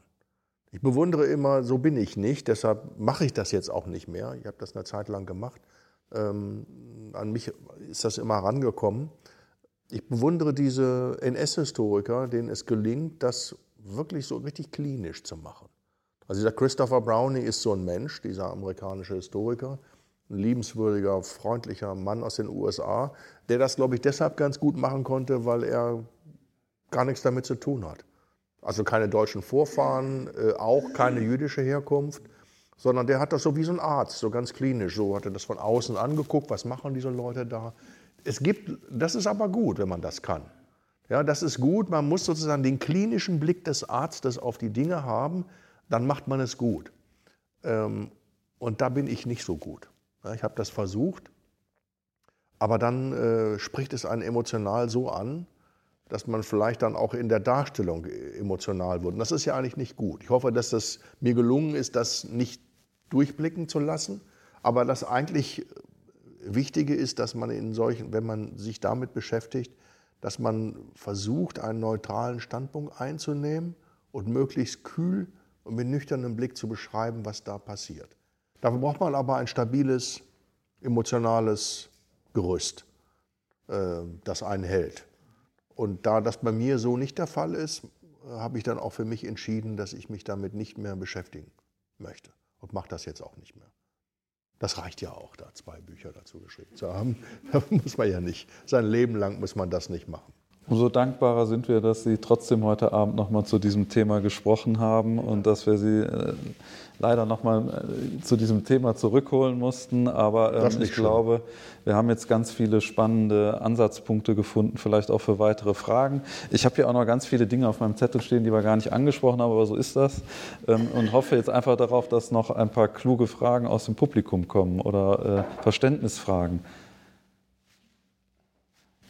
S2: Ich bewundere immer, so bin ich nicht, deshalb mache ich das jetzt auch nicht mehr. Ich habe das eine Zeit lang gemacht. Ähm, an mich ist das immer herangekommen. Ich bewundere diese NS-Historiker, denen es gelingt, das wirklich so richtig klinisch zu machen. Also dieser Christopher Browning ist so ein Mensch, dieser amerikanische Historiker, ein liebenswürdiger, freundlicher Mann aus den USA, der das, glaube ich, deshalb ganz gut machen konnte, weil er gar nichts damit zu tun hat. Also keine deutschen Vorfahren, äh, auch keine jüdische Herkunft, sondern der hat das so wie so ein Arzt, so ganz klinisch, so hat er das von außen angeguckt, was machen diese Leute da. Es gibt, das ist aber gut, wenn man das kann. Ja, das ist gut, man muss sozusagen den klinischen Blick des Arztes auf die Dinge haben, dann macht man es gut. Ähm, und da bin ich nicht so gut. Ich habe das versucht, aber dann äh, spricht es einen emotional so an, dass man vielleicht dann auch in der Darstellung emotional wird. Und das ist ja eigentlich nicht gut. Ich hoffe, dass es mir gelungen ist, das nicht durchblicken zu lassen, aber das eigentlich Wichtige ist, dass man in solchen, wenn man sich damit beschäftigt, dass man versucht, einen neutralen Standpunkt einzunehmen und möglichst kühl und mit nüchternem Blick zu beschreiben, was da passiert. Dafür braucht man aber ein stabiles, emotionales Gerüst, äh, das einen hält. Und da das bei mir so nicht der Fall ist, habe ich dann auch für mich entschieden, dass ich mich damit nicht mehr beschäftigen möchte und mache das jetzt auch nicht mehr. Das reicht ja auch, da zwei Bücher dazu geschrieben zu haben. Da muss man ja nicht, sein Leben lang muss man das nicht machen.
S1: Umso dankbarer sind wir, dass Sie trotzdem heute Abend nochmal zu diesem Thema gesprochen haben und dass wir Sie äh, leider nochmal äh, zu diesem Thema zurückholen mussten. Aber ähm, ich glaube, wir haben jetzt ganz viele spannende Ansatzpunkte gefunden, vielleicht auch für weitere Fragen. Ich habe hier auch noch ganz viele Dinge auf meinem Zettel stehen, die wir gar nicht angesprochen haben, aber so ist das. Ähm, und hoffe jetzt einfach darauf, dass noch ein paar kluge Fragen aus dem Publikum kommen oder äh, Verständnisfragen.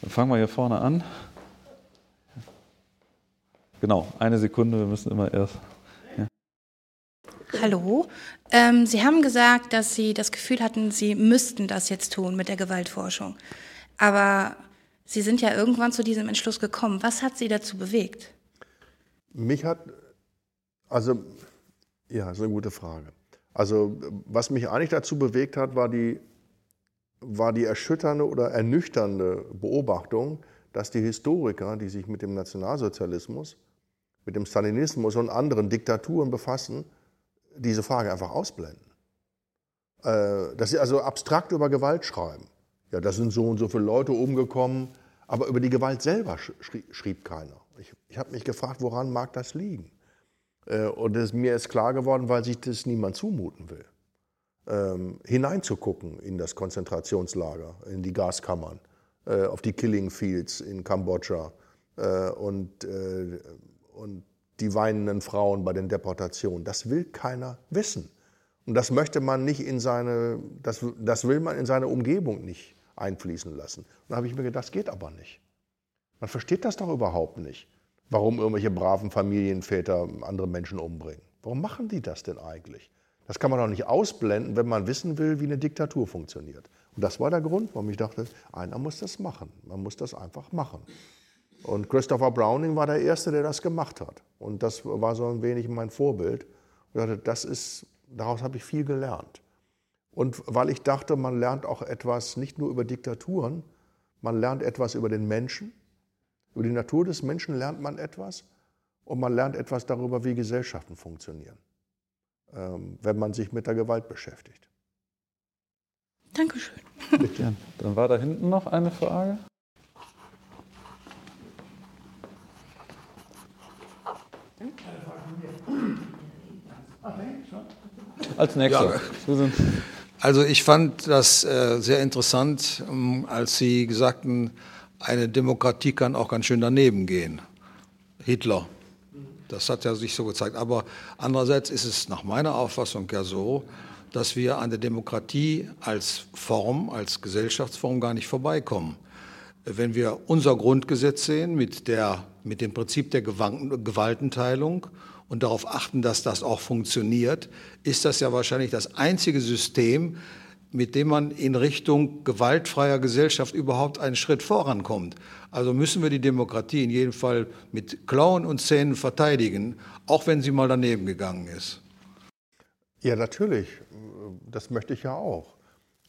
S1: Dann fangen wir hier vorne an. Genau, eine Sekunde, wir müssen immer erst. Ja.
S3: Hallo. Ähm, Sie haben gesagt, dass Sie das Gefühl hatten, Sie müssten das jetzt tun mit der Gewaltforschung. Aber Sie sind ja irgendwann zu diesem Entschluss gekommen. Was hat Sie dazu bewegt?
S2: Mich hat, also, ja, das ist eine gute Frage. Also, was mich eigentlich dazu bewegt hat, war die, war die erschütternde oder ernüchternde Beobachtung, dass die Historiker, die sich mit dem Nationalsozialismus mit dem Stalinismus und anderen Diktaturen befassen, diese Frage einfach ausblenden. Äh, dass sie also abstrakt über Gewalt schreiben. Ja, da sind so und so viele Leute umgekommen, aber über die Gewalt selber schrieb keiner. Ich, ich habe mich gefragt, woran mag das liegen? Äh, und es, mir ist klar geworden, weil sich das niemand zumuten will. Ähm, hineinzugucken in das Konzentrationslager, in die Gaskammern, äh, auf die Killing Fields in Kambodscha äh, und äh, und die weinenden Frauen bei den Deportationen. Das will keiner wissen. Und das möchte man nicht in seine, das, das will man in seine Umgebung nicht einfließen lassen. Und da habe ich mir gedacht, das geht aber nicht. Man versteht das doch überhaupt nicht, warum irgendwelche braven Familienväter andere Menschen umbringen. Warum machen die das denn eigentlich? Das kann man doch nicht ausblenden, wenn man wissen will, wie eine Diktatur funktioniert. Und das war der Grund, warum ich dachte, einer muss das machen. Man muss das einfach machen. Und Christopher Browning war der Erste, der das gemacht hat. Und das war so ein wenig mein Vorbild. Ich dachte, das ist, daraus habe ich viel gelernt. Und weil ich dachte, man lernt auch etwas nicht nur über Diktaturen, man lernt etwas über den Menschen, über die Natur des Menschen lernt man etwas und man lernt etwas darüber, wie Gesellschaften funktionieren, ähm, wenn man sich mit der Gewalt beschäftigt.
S3: Dankeschön.
S1: Dann war da hinten noch eine Frage. Als nächster. Ja.
S4: Also ich fand das äh, sehr interessant, ähm, als Sie sagten, eine Demokratie kann auch ganz schön daneben gehen. Hitler. Das hat ja sich so gezeigt. Aber andererseits ist es nach meiner Auffassung ja so, dass wir an der Demokratie als Form, als Gesellschaftsform gar nicht vorbeikommen. Wenn wir unser Grundgesetz sehen mit, der, mit dem Prinzip der Gewaltenteilung und darauf achten, dass das auch funktioniert, ist das ja wahrscheinlich das einzige System, mit dem man in Richtung gewaltfreier Gesellschaft überhaupt einen Schritt vorankommt. Also müssen wir die Demokratie in jedem Fall mit Klauen und Zähnen verteidigen, auch wenn sie mal daneben gegangen ist.
S2: Ja, natürlich. Das möchte ich ja auch.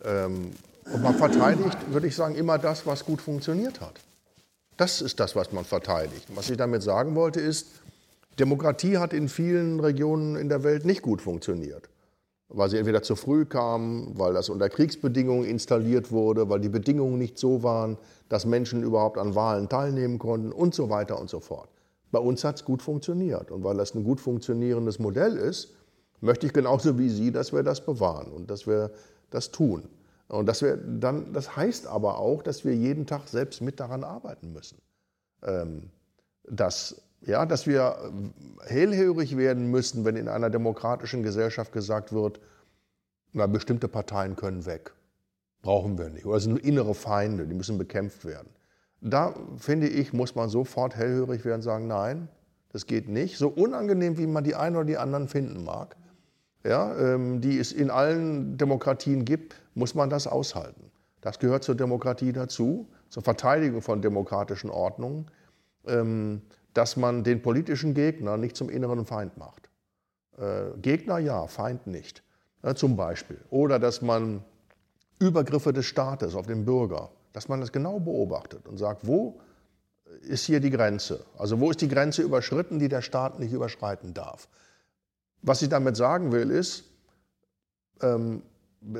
S2: Ähm, und man verteidigt, würde ich sagen, immer das, was gut funktioniert hat. Das ist das, was man verteidigt. Was ich damit sagen wollte, ist, Demokratie hat in vielen Regionen in der Welt nicht gut funktioniert, weil sie entweder zu früh kam, weil das unter Kriegsbedingungen installiert wurde, weil die Bedingungen nicht so waren, dass Menschen überhaupt an Wahlen teilnehmen konnten und so weiter und so fort. Bei uns hat es gut funktioniert und weil das ein gut funktionierendes Modell ist, möchte ich genauso wie Sie, dass wir das bewahren und dass wir das tun. Und dass wir dann, das heißt aber auch, dass wir jeden Tag selbst mit daran arbeiten müssen. Ähm, dass ja, dass wir hellhörig werden müssen, wenn in einer demokratischen Gesellschaft gesagt wird, na, bestimmte Parteien können weg. Brauchen wir nicht. Oder es sind innere Feinde, die müssen bekämpft werden. Da, finde ich, muss man sofort hellhörig werden und sagen, nein, das geht nicht. So unangenehm, wie man die einen oder die anderen finden mag, ja, ähm, die es in allen Demokratien gibt, muss man das aushalten. Das gehört zur Demokratie dazu, zur Verteidigung von demokratischen Ordnungen, ähm, dass man den politischen Gegner nicht zum inneren Feind macht. Äh, Gegner ja, Feind nicht. zum Beispiel. Oder dass man Übergriffe des Staates auf den Bürger, dass man das genau beobachtet und sagt, wo ist hier die Grenze? Also wo ist die Grenze überschritten, die der Staat nicht überschreiten darf? Was ich damit sagen will, ist, ähm,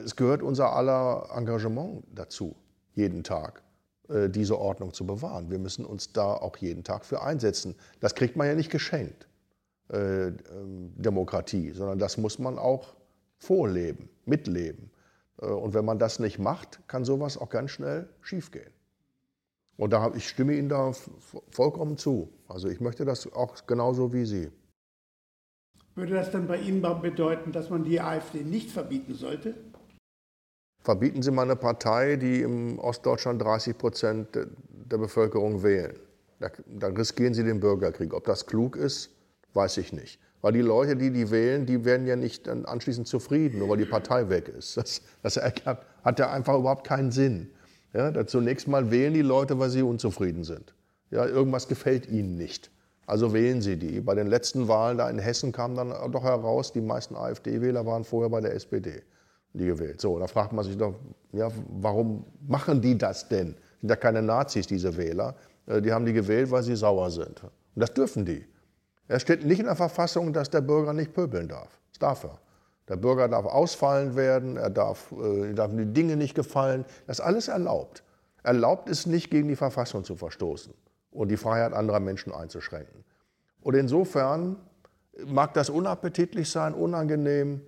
S2: es gehört unser aller Engagement dazu, jeden Tag diese Ordnung zu bewahren. Wir müssen uns da auch jeden Tag für einsetzen. Das kriegt man ja nicht geschenkt, äh, ähm, Demokratie, sondern das muss man auch vorleben, mitleben. Äh, und wenn man das nicht macht, kann sowas auch ganz schnell schiefgehen. Und da ich stimme Ihnen da vollkommen zu. Also ich möchte das auch genauso wie Sie.
S5: Würde das dann bei Ihnen bedeuten, dass man die AfD nicht verbieten sollte?
S2: Verbieten Sie mal eine Partei, die im Ostdeutschland 30 Prozent der Bevölkerung wählen. Da, da riskieren Sie den Bürgerkrieg. Ob das klug ist, weiß ich nicht. Weil die Leute, die die wählen, die werden ja nicht dann anschließend zufrieden, nur weil die Partei weg ist. Das, das hat ja einfach überhaupt keinen Sinn. Ja, zunächst mal wählen die Leute, weil sie unzufrieden sind. Ja, irgendwas gefällt ihnen nicht. Also wählen sie die. Bei den letzten Wahlen da in Hessen kam dann doch heraus, die meisten AfD-Wähler waren vorher bei der SPD, die gewählt. So, da fragt man sich doch, ja, warum machen die das denn? Sind ja keine Nazis, diese Wähler. Äh, die haben die gewählt, weil sie sauer sind. Und das dürfen die. Es steht nicht in der Verfassung, dass der Bürger nicht pöbeln darf. Das darf er. Der Bürger darf ausfallen werden, er darf, äh, darf die Dinge nicht gefallen. Das ist alles erlaubt. Erlaubt ist nicht, gegen die Verfassung zu verstoßen und die Freiheit anderer Menschen einzuschränken. Und insofern mag das unappetitlich sein, unangenehm.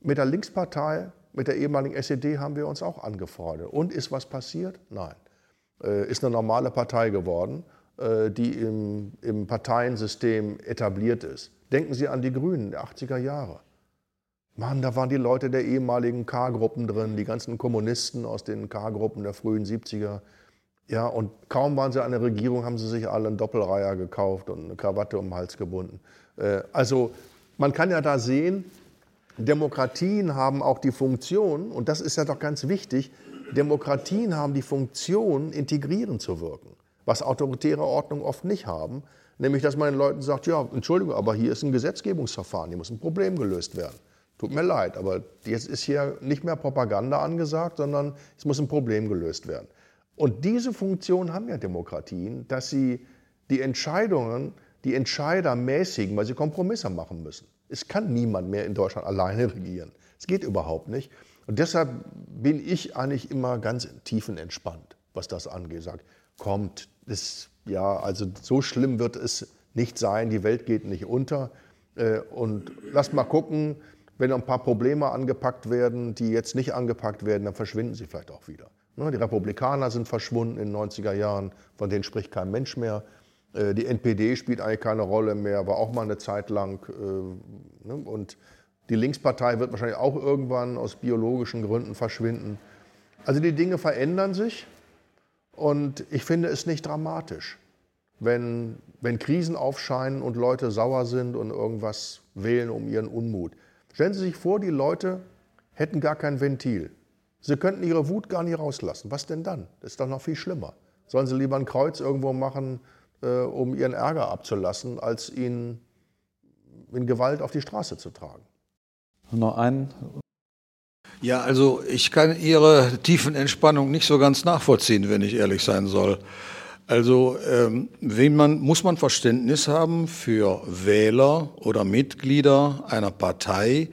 S2: Mit der Linkspartei, mit der ehemaligen SED haben wir uns auch angefreundet. Und ist was passiert? Nein. Äh, ist eine normale Partei geworden. Äh, die im, im Parteiensystem etabliert ist. Denken Sie an die Grünen der 80er Jahre. Mann, da waren die Leute der ehemaligen K-Gruppen drin, die ganzen Kommunisten aus den K-Gruppen der frühen 70er. Ja, und kaum waren sie an der Regierung, haben sie sich alle einen Doppelreiher gekauft und eine Krawatte um den Hals gebunden. Äh, also man kann ja da sehen, Demokratien haben auch die Funktion, und das ist ja doch ganz wichtig, Demokratien haben die Funktion, integrierend zu wirken was autoritäre Ordnungen oft nicht haben, nämlich dass man den Leuten sagt, ja, Entschuldigung, aber hier ist ein Gesetzgebungsverfahren, hier muss ein Problem gelöst werden. Tut mir leid, aber jetzt ist hier nicht mehr Propaganda angesagt, sondern es muss ein Problem gelöst werden. Und diese Funktion haben ja Demokratien, dass sie die Entscheidungen, die Entscheider mäßigen, weil sie Kompromisse machen müssen. Es kann niemand mehr in Deutschland alleine regieren. Es geht überhaupt nicht. Und deshalb bin ich eigentlich immer ganz tiefenentspannt, was das angeht. Sag, kommt, ist, ja, also so schlimm wird es nicht sein, die Welt geht nicht unter. Äh, und lasst mal gucken, wenn ein paar Probleme angepackt werden, die jetzt nicht angepackt werden, dann verschwinden sie vielleicht auch wieder. Ne, die Republikaner sind verschwunden in den 90er Jahren, von denen spricht kein Mensch mehr. Äh, die NPD spielt eigentlich keine Rolle mehr, war auch mal eine Zeit lang. Äh, ne, und die Linkspartei wird wahrscheinlich auch irgendwann aus biologischen Gründen verschwinden. Also die Dinge verändern sich. Und ich finde es nicht dramatisch, wenn, wenn Krisen aufscheinen und Leute sauer sind und irgendwas wählen um ihren Unmut. Stellen Sie sich vor, die Leute hätten gar kein Ventil. Sie könnten ihre Wut gar nicht rauslassen. Was denn dann? Das ist doch noch viel schlimmer. Sollen sie lieber ein Kreuz irgendwo machen, äh, um ihren Ärger abzulassen, als ihn in Gewalt auf die Straße zu tragen?
S1: Noch ein
S4: ja, also ich kann Ihre tiefen Entspannung nicht so ganz nachvollziehen, wenn ich ehrlich sein soll. Also ähm, wen man, muss man Verständnis haben für Wähler oder Mitglieder einer Partei,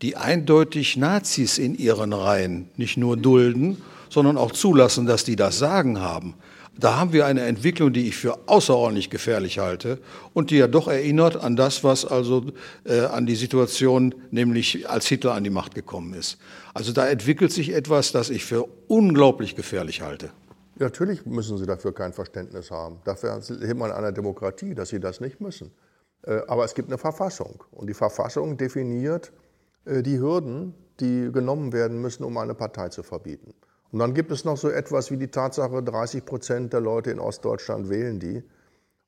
S4: die eindeutig Nazis in ihren Reihen nicht nur dulden, sondern auch zulassen, dass die das Sagen haben. Da haben wir eine Entwicklung, die ich für außerordentlich gefährlich halte und die ja doch erinnert an das, was also äh, an die Situation, nämlich als Hitler an die Macht gekommen ist. Also da entwickelt sich etwas, das ich für unglaublich gefährlich halte.
S2: Natürlich müssen Sie dafür kein Verständnis haben. Dafür lebt man in einer Demokratie, dass Sie das nicht müssen. Äh, aber es gibt eine Verfassung und die Verfassung definiert äh, die Hürden, die genommen werden müssen, um eine Partei zu verbieten. Und dann gibt es noch so etwas wie die Tatsache, 30 Prozent der Leute in Ostdeutschland wählen die.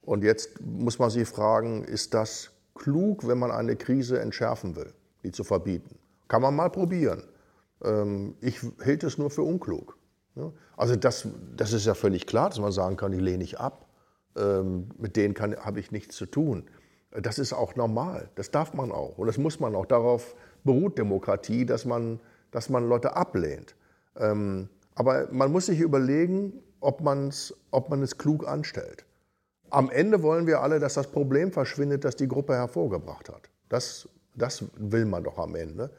S2: Und jetzt muss man sich fragen, ist das klug, wenn man eine Krise entschärfen will, die zu verbieten? Kann man mal probieren. Ähm, ich hielt es nur für unklug. Also das, das ist ja völlig klar, dass man sagen kann, die lehne ich ab. Ähm, mit denen habe ich nichts zu tun. Das ist auch normal. Das darf man auch. Und das muss man auch. Darauf beruht Demokratie, dass man, dass man Leute ablehnt. Ähm, aber man muss sich überlegen, ob, man's, ob man es klug anstellt. Am Ende wollen wir alle, dass das Problem verschwindet, das die Gruppe hervorgebracht hat. Das, das will man doch am Ende.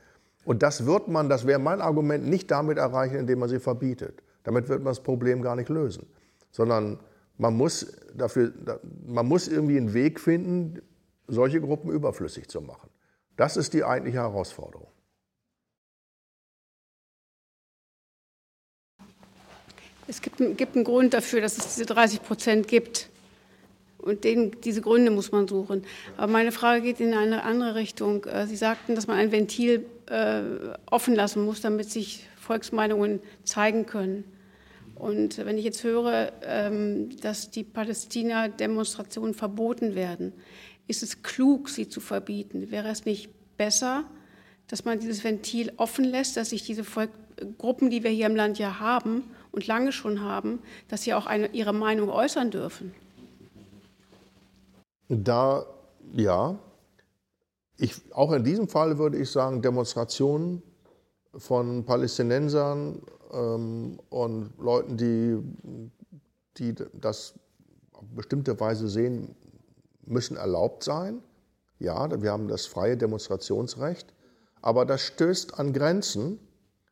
S2: Und das wird man, das wäre mein Argument, nicht damit erreichen, indem man sie verbietet. Damit wird man das Problem gar nicht lösen. Sondern man muss, dafür, man muss irgendwie einen Weg finden, solche Gruppen überflüssig zu machen. Das ist die eigentliche Herausforderung.
S6: Es gibt, gibt einen Grund dafür, dass es diese 30 Prozent gibt. Und den, diese Gründe muss man suchen. Aber meine Frage geht in eine andere Richtung. Äh, Sie sagten, dass man ein Ventil äh, offen lassen muss, damit sich Volksmeinungen zeigen können. Und wenn ich jetzt höre, ähm, dass die Palästina-Demonstrationen verboten werden, ist es klug, sie zu verbieten? Wäre es nicht besser, dass man dieses Ventil offen lässt, dass sich diese Volk Gruppen, die wir hier im Land ja haben und lange schon haben, dass sie auch eine, ihre Meinung äußern dürfen?
S2: Da, ja. Ich, auch in diesem Fall würde ich sagen, Demonstrationen von Palästinensern ähm, und Leuten, die, die das auf bestimmte Weise sehen, müssen erlaubt sein. Ja, wir haben das freie Demonstrationsrecht, aber das stößt an Grenzen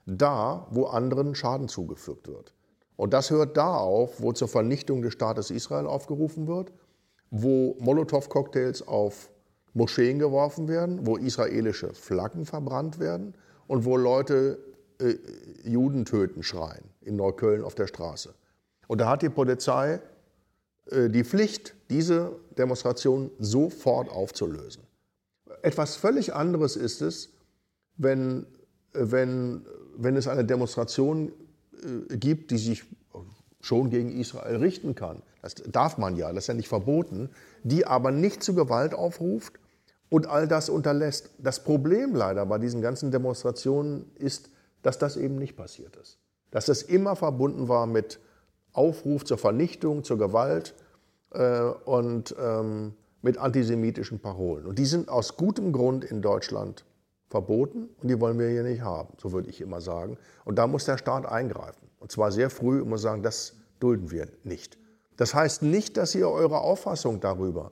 S2: da, wo anderen Schaden zugefügt wird. Und das hört da auf, wo zur Vernichtung des Staates Israel aufgerufen wird, wo Molotow-Cocktails auf Moscheen geworfen werden, wo israelische Flaggen verbrannt werden und wo Leute äh, Juden töten schreien in Neukölln auf der Straße. Und da hat die Polizei äh, die Pflicht, diese Demonstration sofort aufzulösen. Etwas völlig anderes ist es, wenn, wenn, wenn es eine Demonstration äh, gibt, die sich schon gegen Israel richten kann. Das darf man ja, das ist ja nicht verboten, die aber nicht zu Gewalt aufruft und all das unterlässt. Das Problem leider bei diesen ganzen Demonstrationen ist, dass das eben nicht passiert ist. Dass das immer verbunden war mit Aufruf zur Vernichtung, zur Gewalt äh, und ähm, mit antisemitischen Parolen. Und die sind aus gutem Grund in Deutschland verboten und die wollen wir hier nicht haben, so würde ich immer sagen. Und da muss der Staat eingreifen. Und zwar sehr früh und muss sagen, das dulden wir nicht. Das heißt nicht, dass ihr eure Auffassung darüber,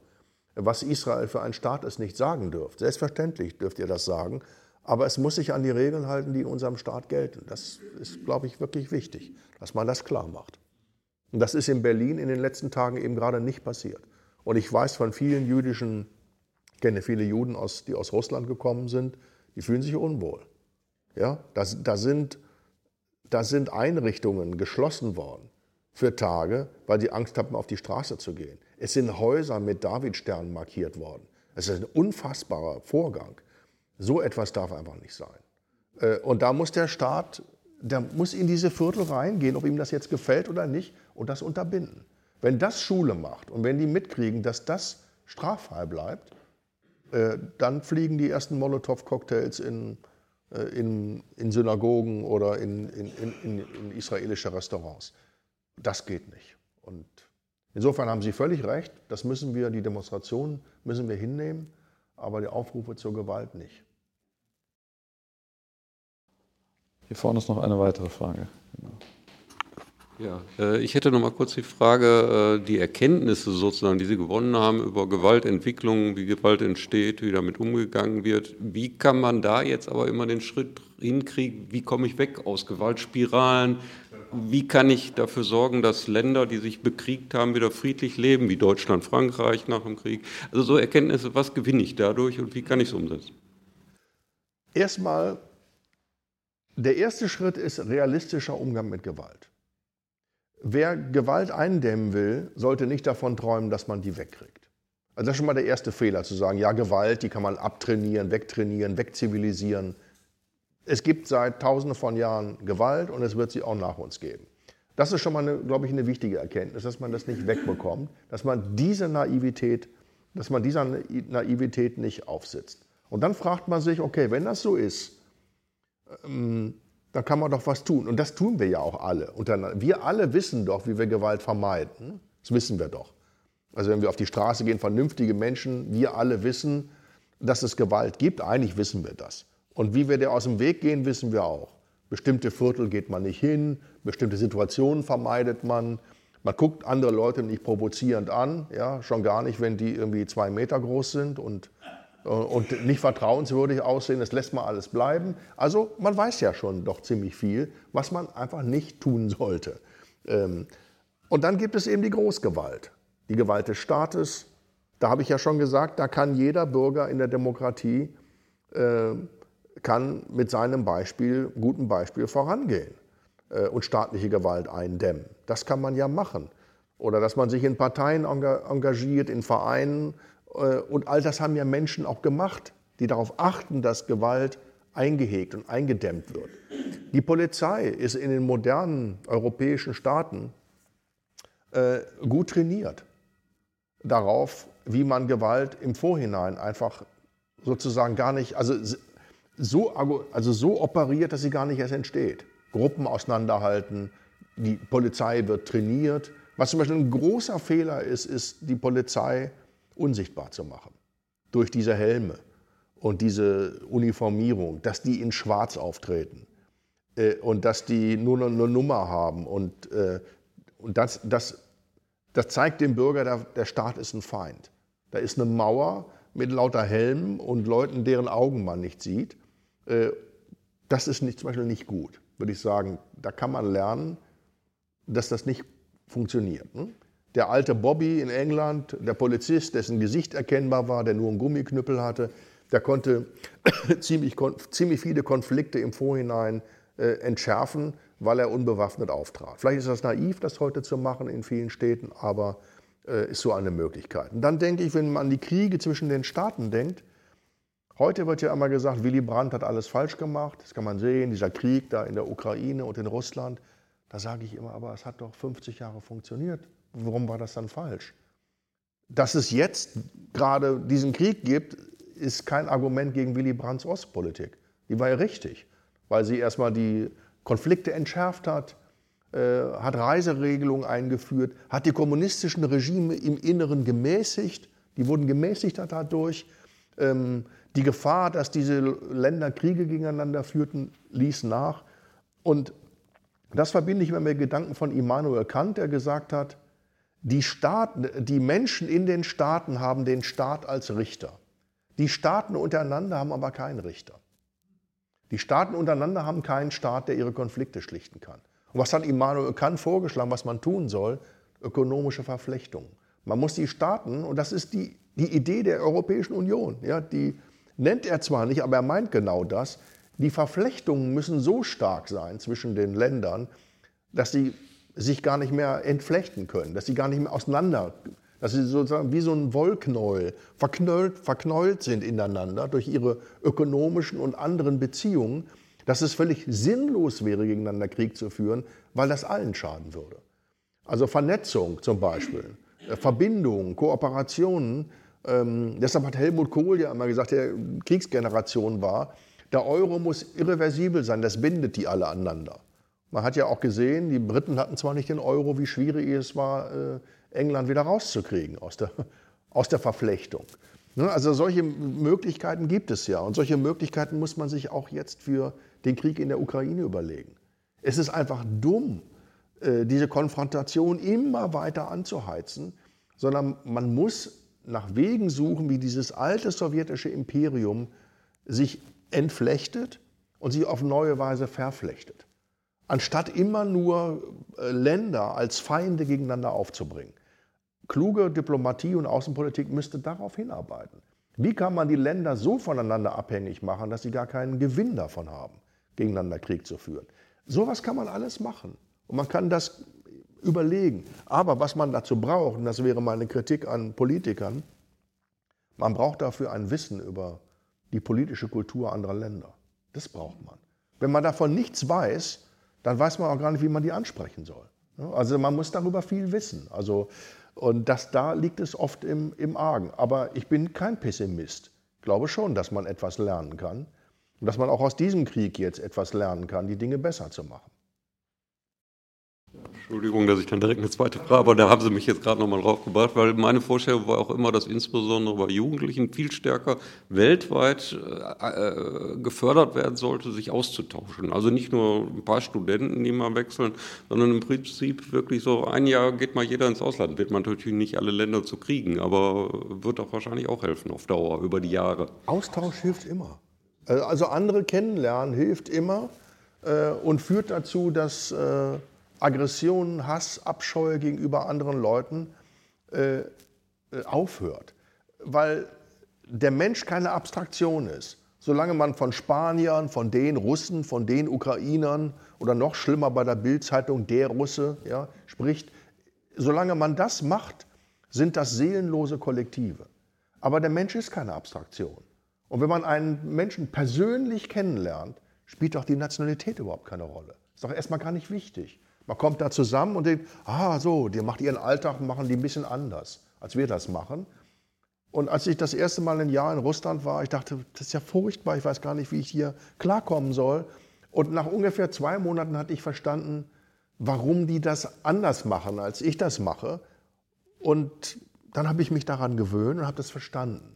S2: was Israel für ein Staat ist, nicht sagen dürft. Selbstverständlich dürft ihr das sagen, aber es muss sich an die Regeln halten, die in unserem Staat gelten. Das ist, glaube ich, wirklich wichtig, dass man das klar macht. Und das ist in Berlin in den letzten Tagen eben gerade nicht passiert. Und ich weiß von vielen jüdischen, ich kenne viele Juden, aus, die aus Russland gekommen sind, die fühlen sich unwohl. Ja, da, da, sind, da sind Einrichtungen geschlossen worden für Tage, weil die Angst hatten, auf die Straße zu gehen. Es sind Häuser mit Davidsternen markiert worden. Es ist ein unfassbarer Vorgang. So etwas darf einfach nicht sein. Äh, und da muss der Staat, der muss in diese Viertel reingehen, ob ihm das jetzt gefällt oder nicht, und das unterbinden. Wenn das Schule macht und wenn die mitkriegen, dass das straffrei bleibt, äh, dann fliegen die ersten Molotow-Cocktails in, äh, in, in, Synagogen oder in, in, israelische Restaurants. Das geht nicht. Und insofern haben Sie völlig recht, das müssen wir, die Demonstrationen müssen wir hinnehmen, aber die Aufrufe zur Gewalt nicht.
S1: Hier vorne ist noch eine weitere Frage. Genau.
S7: Ja, äh, ich hätte noch mal kurz die Frage, äh, die Erkenntnisse sozusagen, die Sie gewonnen haben über Gewaltentwicklung, wie Gewalt entsteht, wie damit umgegangen wird. Wie kann man da jetzt aber immer den Schritt hinkriegen? Wie komme ich weg aus Gewaltspiralen? Wie kann ich dafür sorgen, dass Länder, die sich bekriegt haben, wieder friedlich leben, wie Deutschland, Frankreich nach dem Krieg? Also so Erkenntnisse, was gewinne ich dadurch und wie kann ich es umsetzen?
S2: Erstmal, der erste Schritt ist realistischer Umgang mit Gewalt. Wer Gewalt eindämmen will, sollte nicht davon träumen, dass man die wegkriegt. Also das ist schon mal der erste Fehler, zu sagen, ja, Gewalt, die kann man abtrainieren, wegtrainieren, wegzivilisieren. Es gibt seit tausenden von Jahren Gewalt und es wird sie auch nach uns geben. Das ist schon mal, eine, glaube ich, eine wichtige Erkenntnis, dass man das nicht wegbekommt, dass man diese Naivität, dass man dieser Naivität nicht aufsitzt. Und dann fragt man sich, okay, wenn das so ist, ähm, dann kann man doch was tun. Und das tun wir ja auch alle. Wir alle wissen doch, wie wir Gewalt vermeiden. Das wissen wir doch. Also wenn wir auf die Straße gehen, vernünftige Menschen, wir alle wissen, dass es Gewalt gibt. Eigentlich wissen wir das. Und wie wir der aus dem Weg gehen, wissen wir auch. Bestimmte Viertel geht man nicht hin, bestimmte Situationen vermeidet man. Man guckt andere Leute nicht provozierend an, ja, schon gar nicht, wenn die irgendwie zwei Meter groß sind und, und nicht vertrauenswürdig aussehen. Das lässt man alles bleiben. Also man weiß ja schon doch ziemlich viel, was man einfach nicht tun sollte. Ähm, und dann gibt es eben die Großgewalt, die Gewalt des Staates. Da habe ich ja schon gesagt, da kann jeder Bürger in der Demokratie äh, kann mit seinem Beispiel, gutem Beispiel vorangehen äh, und staatliche Gewalt eindämmen. Das kann man ja machen. Oder dass man sich in Parteien engagiert, in Vereinen. Äh, und all das haben ja Menschen auch gemacht, die darauf achten, dass Gewalt eingehegt und eingedämmt wird. Die Polizei ist in den modernen europäischen Staaten äh, gut trainiert darauf, wie man Gewalt im Vorhinein einfach sozusagen gar nicht, also so, also so operiert, dass sie gar nicht erst entsteht. Gruppen auseinanderhalten, die Polizei wird trainiert. Was zum Beispiel ein großer Fehler ist, ist die Polizei unsichtbar zu machen. Durch diese Helme und diese Uniformierung, dass die in Schwarz auftreten äh, und dass die nur eine Nummer haben. Und, äh, und das, das, das zeigt dem Bürger, der, der Staat ist ein Feind. Da ist eine Mauer mit lauter Helmen und Leuten, deren Augen man nicht sieht. Äh, das ist nicht, zum Beispiel nicht gut, würde ich sagen. Da kann man lernen, dass das nicht funktioniert. Ne? Der alte Bobby in England, der Polizist, dessen Gesicht erkennbar war, der nur einen Gummiknüppel hatte, der konnte ziemlich, ziemlich viele Konflikte im Vorhinein äh, entschärfen, weil er unbewaffnet auftrat. Vielleicht ist das naiv, das heute zu machen in vielen Städten, aber äh, ist so eine Möglichkeit. Und dann denke ich, wenn man an die Kriege zwischen den Staaten denkt, Heute wird ja immer gesagt, Willy Brandt hat alles falsch gemacht. Das kann man sehen, dieser Krieg da in der Ukraine und in Russland. Da sage ich immer, aber es hat doch 50 Jahre funktioniert. Warum war das dann falsch? Dass es jetzt gerade diesen Krieg gibt, ist kein Argument gegen Willy Brandts Ostpolitik. Die war ja richtig, weil sie erstmal die Konflikte entschärft hat, äh, hat Reiseregelungen eingeführt, hat die kommunistischen Regime im Inneren gemäßigt. Die wurden gemäßigt dadurch. Ähm, die Gefahr, dass diese Länder Kriege gegeneinander führten, ließ nach. Und das verbinde ich mit Gedanken von Immanuel Kant, der gesagt hat, die, Staaten, die Menschen in den Staaten haben den Staat als Richter. Die Staaten untereinander haben aber keinen Richter. Die Staaten untereinander haben keinen Staat, der ihre Konflikte schlichten kann. Und was hat Immanuel Kant vorgeschlagen, was man tun soll? Ökonomische Verflechtungen. Man muss die Staaten, und das ist die, die Idee der Europäischen Union, ja, die nennt er zwar nicht, aber er meint genau das. Die Verflechtungen müssen so stark sein zwischen den Ländern, dass sie sich gar nicht mehr entflechten können, dass sie gar nicht mehr auseinander, dass sie sozusagen wie so ein Wollknäuel verknäult, verknäult sind ineinander durch ihre ökonomischen und anderen Beziehungen, dass es völlig sinnlos wäre, gegeneinander Krieg zu führen, weil das allen schaden würde. Also Vernetzung zum Beispiel, äh, Verbindungen, Kooperationen, ähm, deshalb hat Helmut Kohl ja immer gesagt, der Kriegsgeneration war, der Euro muss irreversibel sein, das bindet die alle aneinander. Man hat ja auch gesehen, die Briten hatten zwar nicht den Euro, wie schwierig es war, äh, England wieder rauszukriegen aus der, aus der Verflechtung. Ne, also solche Möglichkeiten gibt es ja. Und solche Möglichkeiten muss man sich auch jetzt für den Krieg in der Ukraine überlegen. Es ist einfach dumm, äh, diese Konfrontation immer weiter anzuheizen, sondern man muss nach Wegen suchen, wie dieses alte sowjetische Imperium sich entflechtet und sich auf neue Weise verflechtet. Anstatt immer nur äh, Länder als Feinde gegeneinander aufzubringen. Kluge Diplomatie und Außenpolitik müsste darauf hinarbeiten. Wie kann man die Länder so voneinander abhängig machen, dass sie gar keinen Gewinn davon haben, gegeneinander Krieg zu führen? Sowas kann man alles machen. Und man kann das überlegen. Aber was man dazu braucht, und das wäre meine Kritik an Politikern, man braucht dafür ein Wissen über die politische Kultur anderer Länder. Das braucht man. Wenn man davon nichts weiß, dann weiß man auch gar nicht, wie man die ansprechen soll. Also man muss darüber viel wissen. Also, und das, da liegt es oft im, im Argen. Aber ich bin kein Pessimist. Ich glaube schon, dass man etwas lernen kann. Und dass man auch aus diesem Krieg jetzt etwas lernen kann, die Dinge besser zu machen.
S7: Entschuldigung, dass ich dann direkt eine zweite Frage, aber da haben Sie mich jetzt gerade nochmal drauf gebracht, weil meine Vorstellung war auch immer, dass insbesondere bei Jugendlichen viel stärker weltweit äh, äh, gefördert werden sollte, sich auszutauschen. Also nicht nur ein paar Studenten, die mal wechseln, sondern im Prinzip wirklich so ein Jahr geht mal jeder ins Ausland. Wird man natürlich nicht alle Länder zu kriegen, aber wird auch wahrscheinlich auch helfen auf Dauer, über die Jahre.
S2: Austausch hilft immer. Äh, also andere kennenlernen hilft immer äh, und führt dazu, dass äh, Aggression, Hass, Abscheu gegenüber anderen Leuten äh, äh, aufhört. Weil der Mensch keine Abstraktion ist. Solange man von Spaniern, von den Russen, von den Ukrainern oder noch schlimmer bei der Bildzeitung der Russe ja, spricht, solange man das macht, sind das seelenlose Kollektive. Aber der Mensch ist keine Abstraktion. Und wenn man einen Menschen persönlich kennenlernt, spielt doch die Nationalität überhaupt keine Rolle. Ist doch erstmal gar nicht wichtig. Man kommt da zusammen und denkt, ah so, die macht ihren Alltag, machen die ein bisschen anders, als wir das machen. Und als ich das erste Mal ein Jahr in Russland war, ich dachte, das ist ja furchtbar, ich weiß gar nicht, wie ich hier klarkommen soll. Und nach ungefähr zwei Monaten hatte ich verstanden, warum die das anders machen, als ich das mache. Und dann habe ich mich daran gewöhnt und habe das verstanden.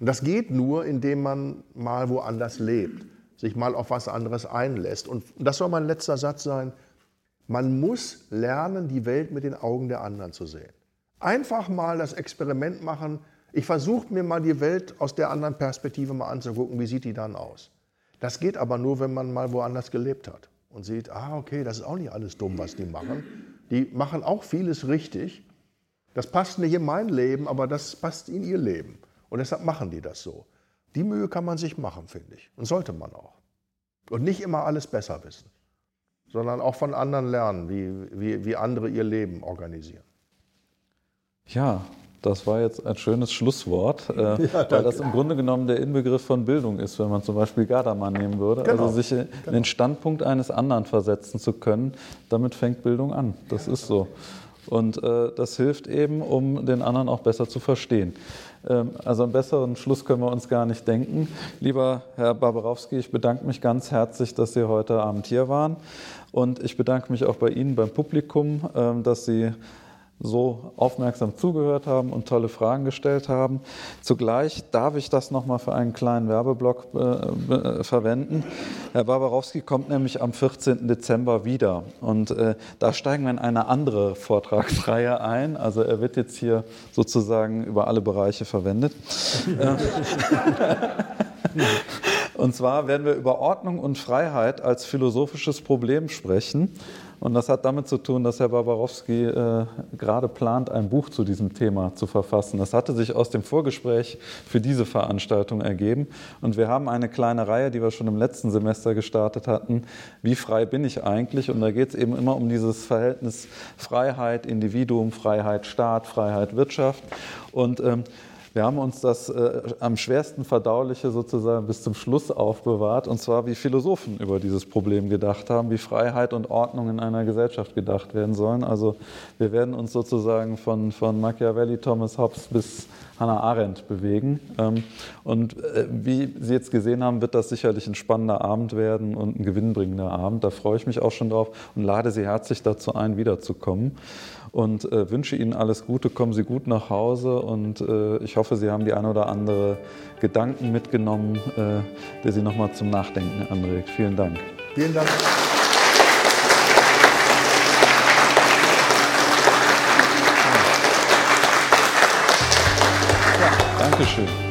S2: Und das geht nur, indem man mal woanders lebt, sich mal auf was anderes einlässt. Und das soll mein letzter Satz sein. Man muss lernen, die Welt mit den Augen der anderen zu sehen. Einfach mal das Experiment machen. Ich versuche mir mal die Welt aus der anderen Perspektive mal anzugucken. Wie sieht die dann aus? Das geht aber nur, wenn man mal woanders gelebt hat und sieht, ah, okay, das ist auch nicht alles dumm, was die machen. Die machen auch vieles richtig. Das passt nicht in mein Leben, aber das passt in ihr Leben. Und deshalb machen die das so. Die Mühe kann man sich machen, finde ich. Und sollte man auch. Und nicht immer alles besser wissen sondern auch von anderen lernen, wie, wie, wie andere ihr Leben organisieren.
S1: Ja, das war jetzt ein schönes Schlusswort, äh, ja, weil das im Grunde genommen der Inbegriff von Bildung ist, wenn man zum Beispiel Gardamann nehmen würde. Genau. Also sich in genau. den Standpunkt eines anderen versetzen zu können, damit fängt Bildung an. Das ist so. Und äh, das hilft eben, um den anderen auch besser zu verstehen. Ähm, also einen besseren Schluss können wir uns gar nicht denken. Lieber Herr Barbarowski, ich bedanke mich ganz herzlich, dass Sie heute Abend hier waren. Und ich bedanke mich auch bei Ihnen beim Publikum, ähm, dass Sie so aufmerksam zugehört haben und tolle Fragen gestellt haben. Zugleich darf ich das nochmal für einen kleinen Werbeblock äh, äh, verwenden. Herr Barbarowski kommt nämlich am 14. Dezember wieder und äh, da steigen wir in eine andere Vortragsreihe ein. Also er wird jetzt hier sozusagen über alle Bereiche verwendet. und zwar werden wir über Ordnung und Freiheit als philosophisches Problem sprechen. Und das hat damit zu tun, dass Herr Barbarowski äh, gerade plant, ein Buch zu diesem Thema zu verfassen. Das hatte sich aus dem Vorgespräch für diese Veranstaltung ergeben. Und wir haben eine kleine Reihe, die wir schon im letzten Semester gestartet hatten. Wie frei bin ich eigentlich? Und da geht es eben immer um dieses Verhältnis Freiheit, Individuum, Freiheit, Staat, Freiheit, Wirtschaft. Und ähm, wir haben uns das äh, am schwersten verdauliche sozusagen bis zum Schluss aufbewahrt, und zwar wie Philosophen über dieses Problem gedacht haben, wie Freiheit und Ordnung in einer Gesellschaft gedacht werden sollen. Also wir werden uns sozusagen von, von Machiavelli, Thomas Hobbes bis Hannah Arendt bewegen. Ähm, und äh, wie Sie jetzt gesehen haben, wird das sicherlich ein spannender Abend werden und ein gewinnbringender Abend. Da freue ich mich auch schon drauf und lade Sie herzlich dazu ein, wiederzukommen und äh, wünsche Ihnen alles Gute. Kommen Sie gut nach Hause und äh, ich hoffe, Sie haben die ein oder andere Gedanken mitgenommen, äh, der Sie nochmal zum Nachdenken anregt. Vielen Dank.
S2: Vielen Dank.
S1: Ja, Dankeschön.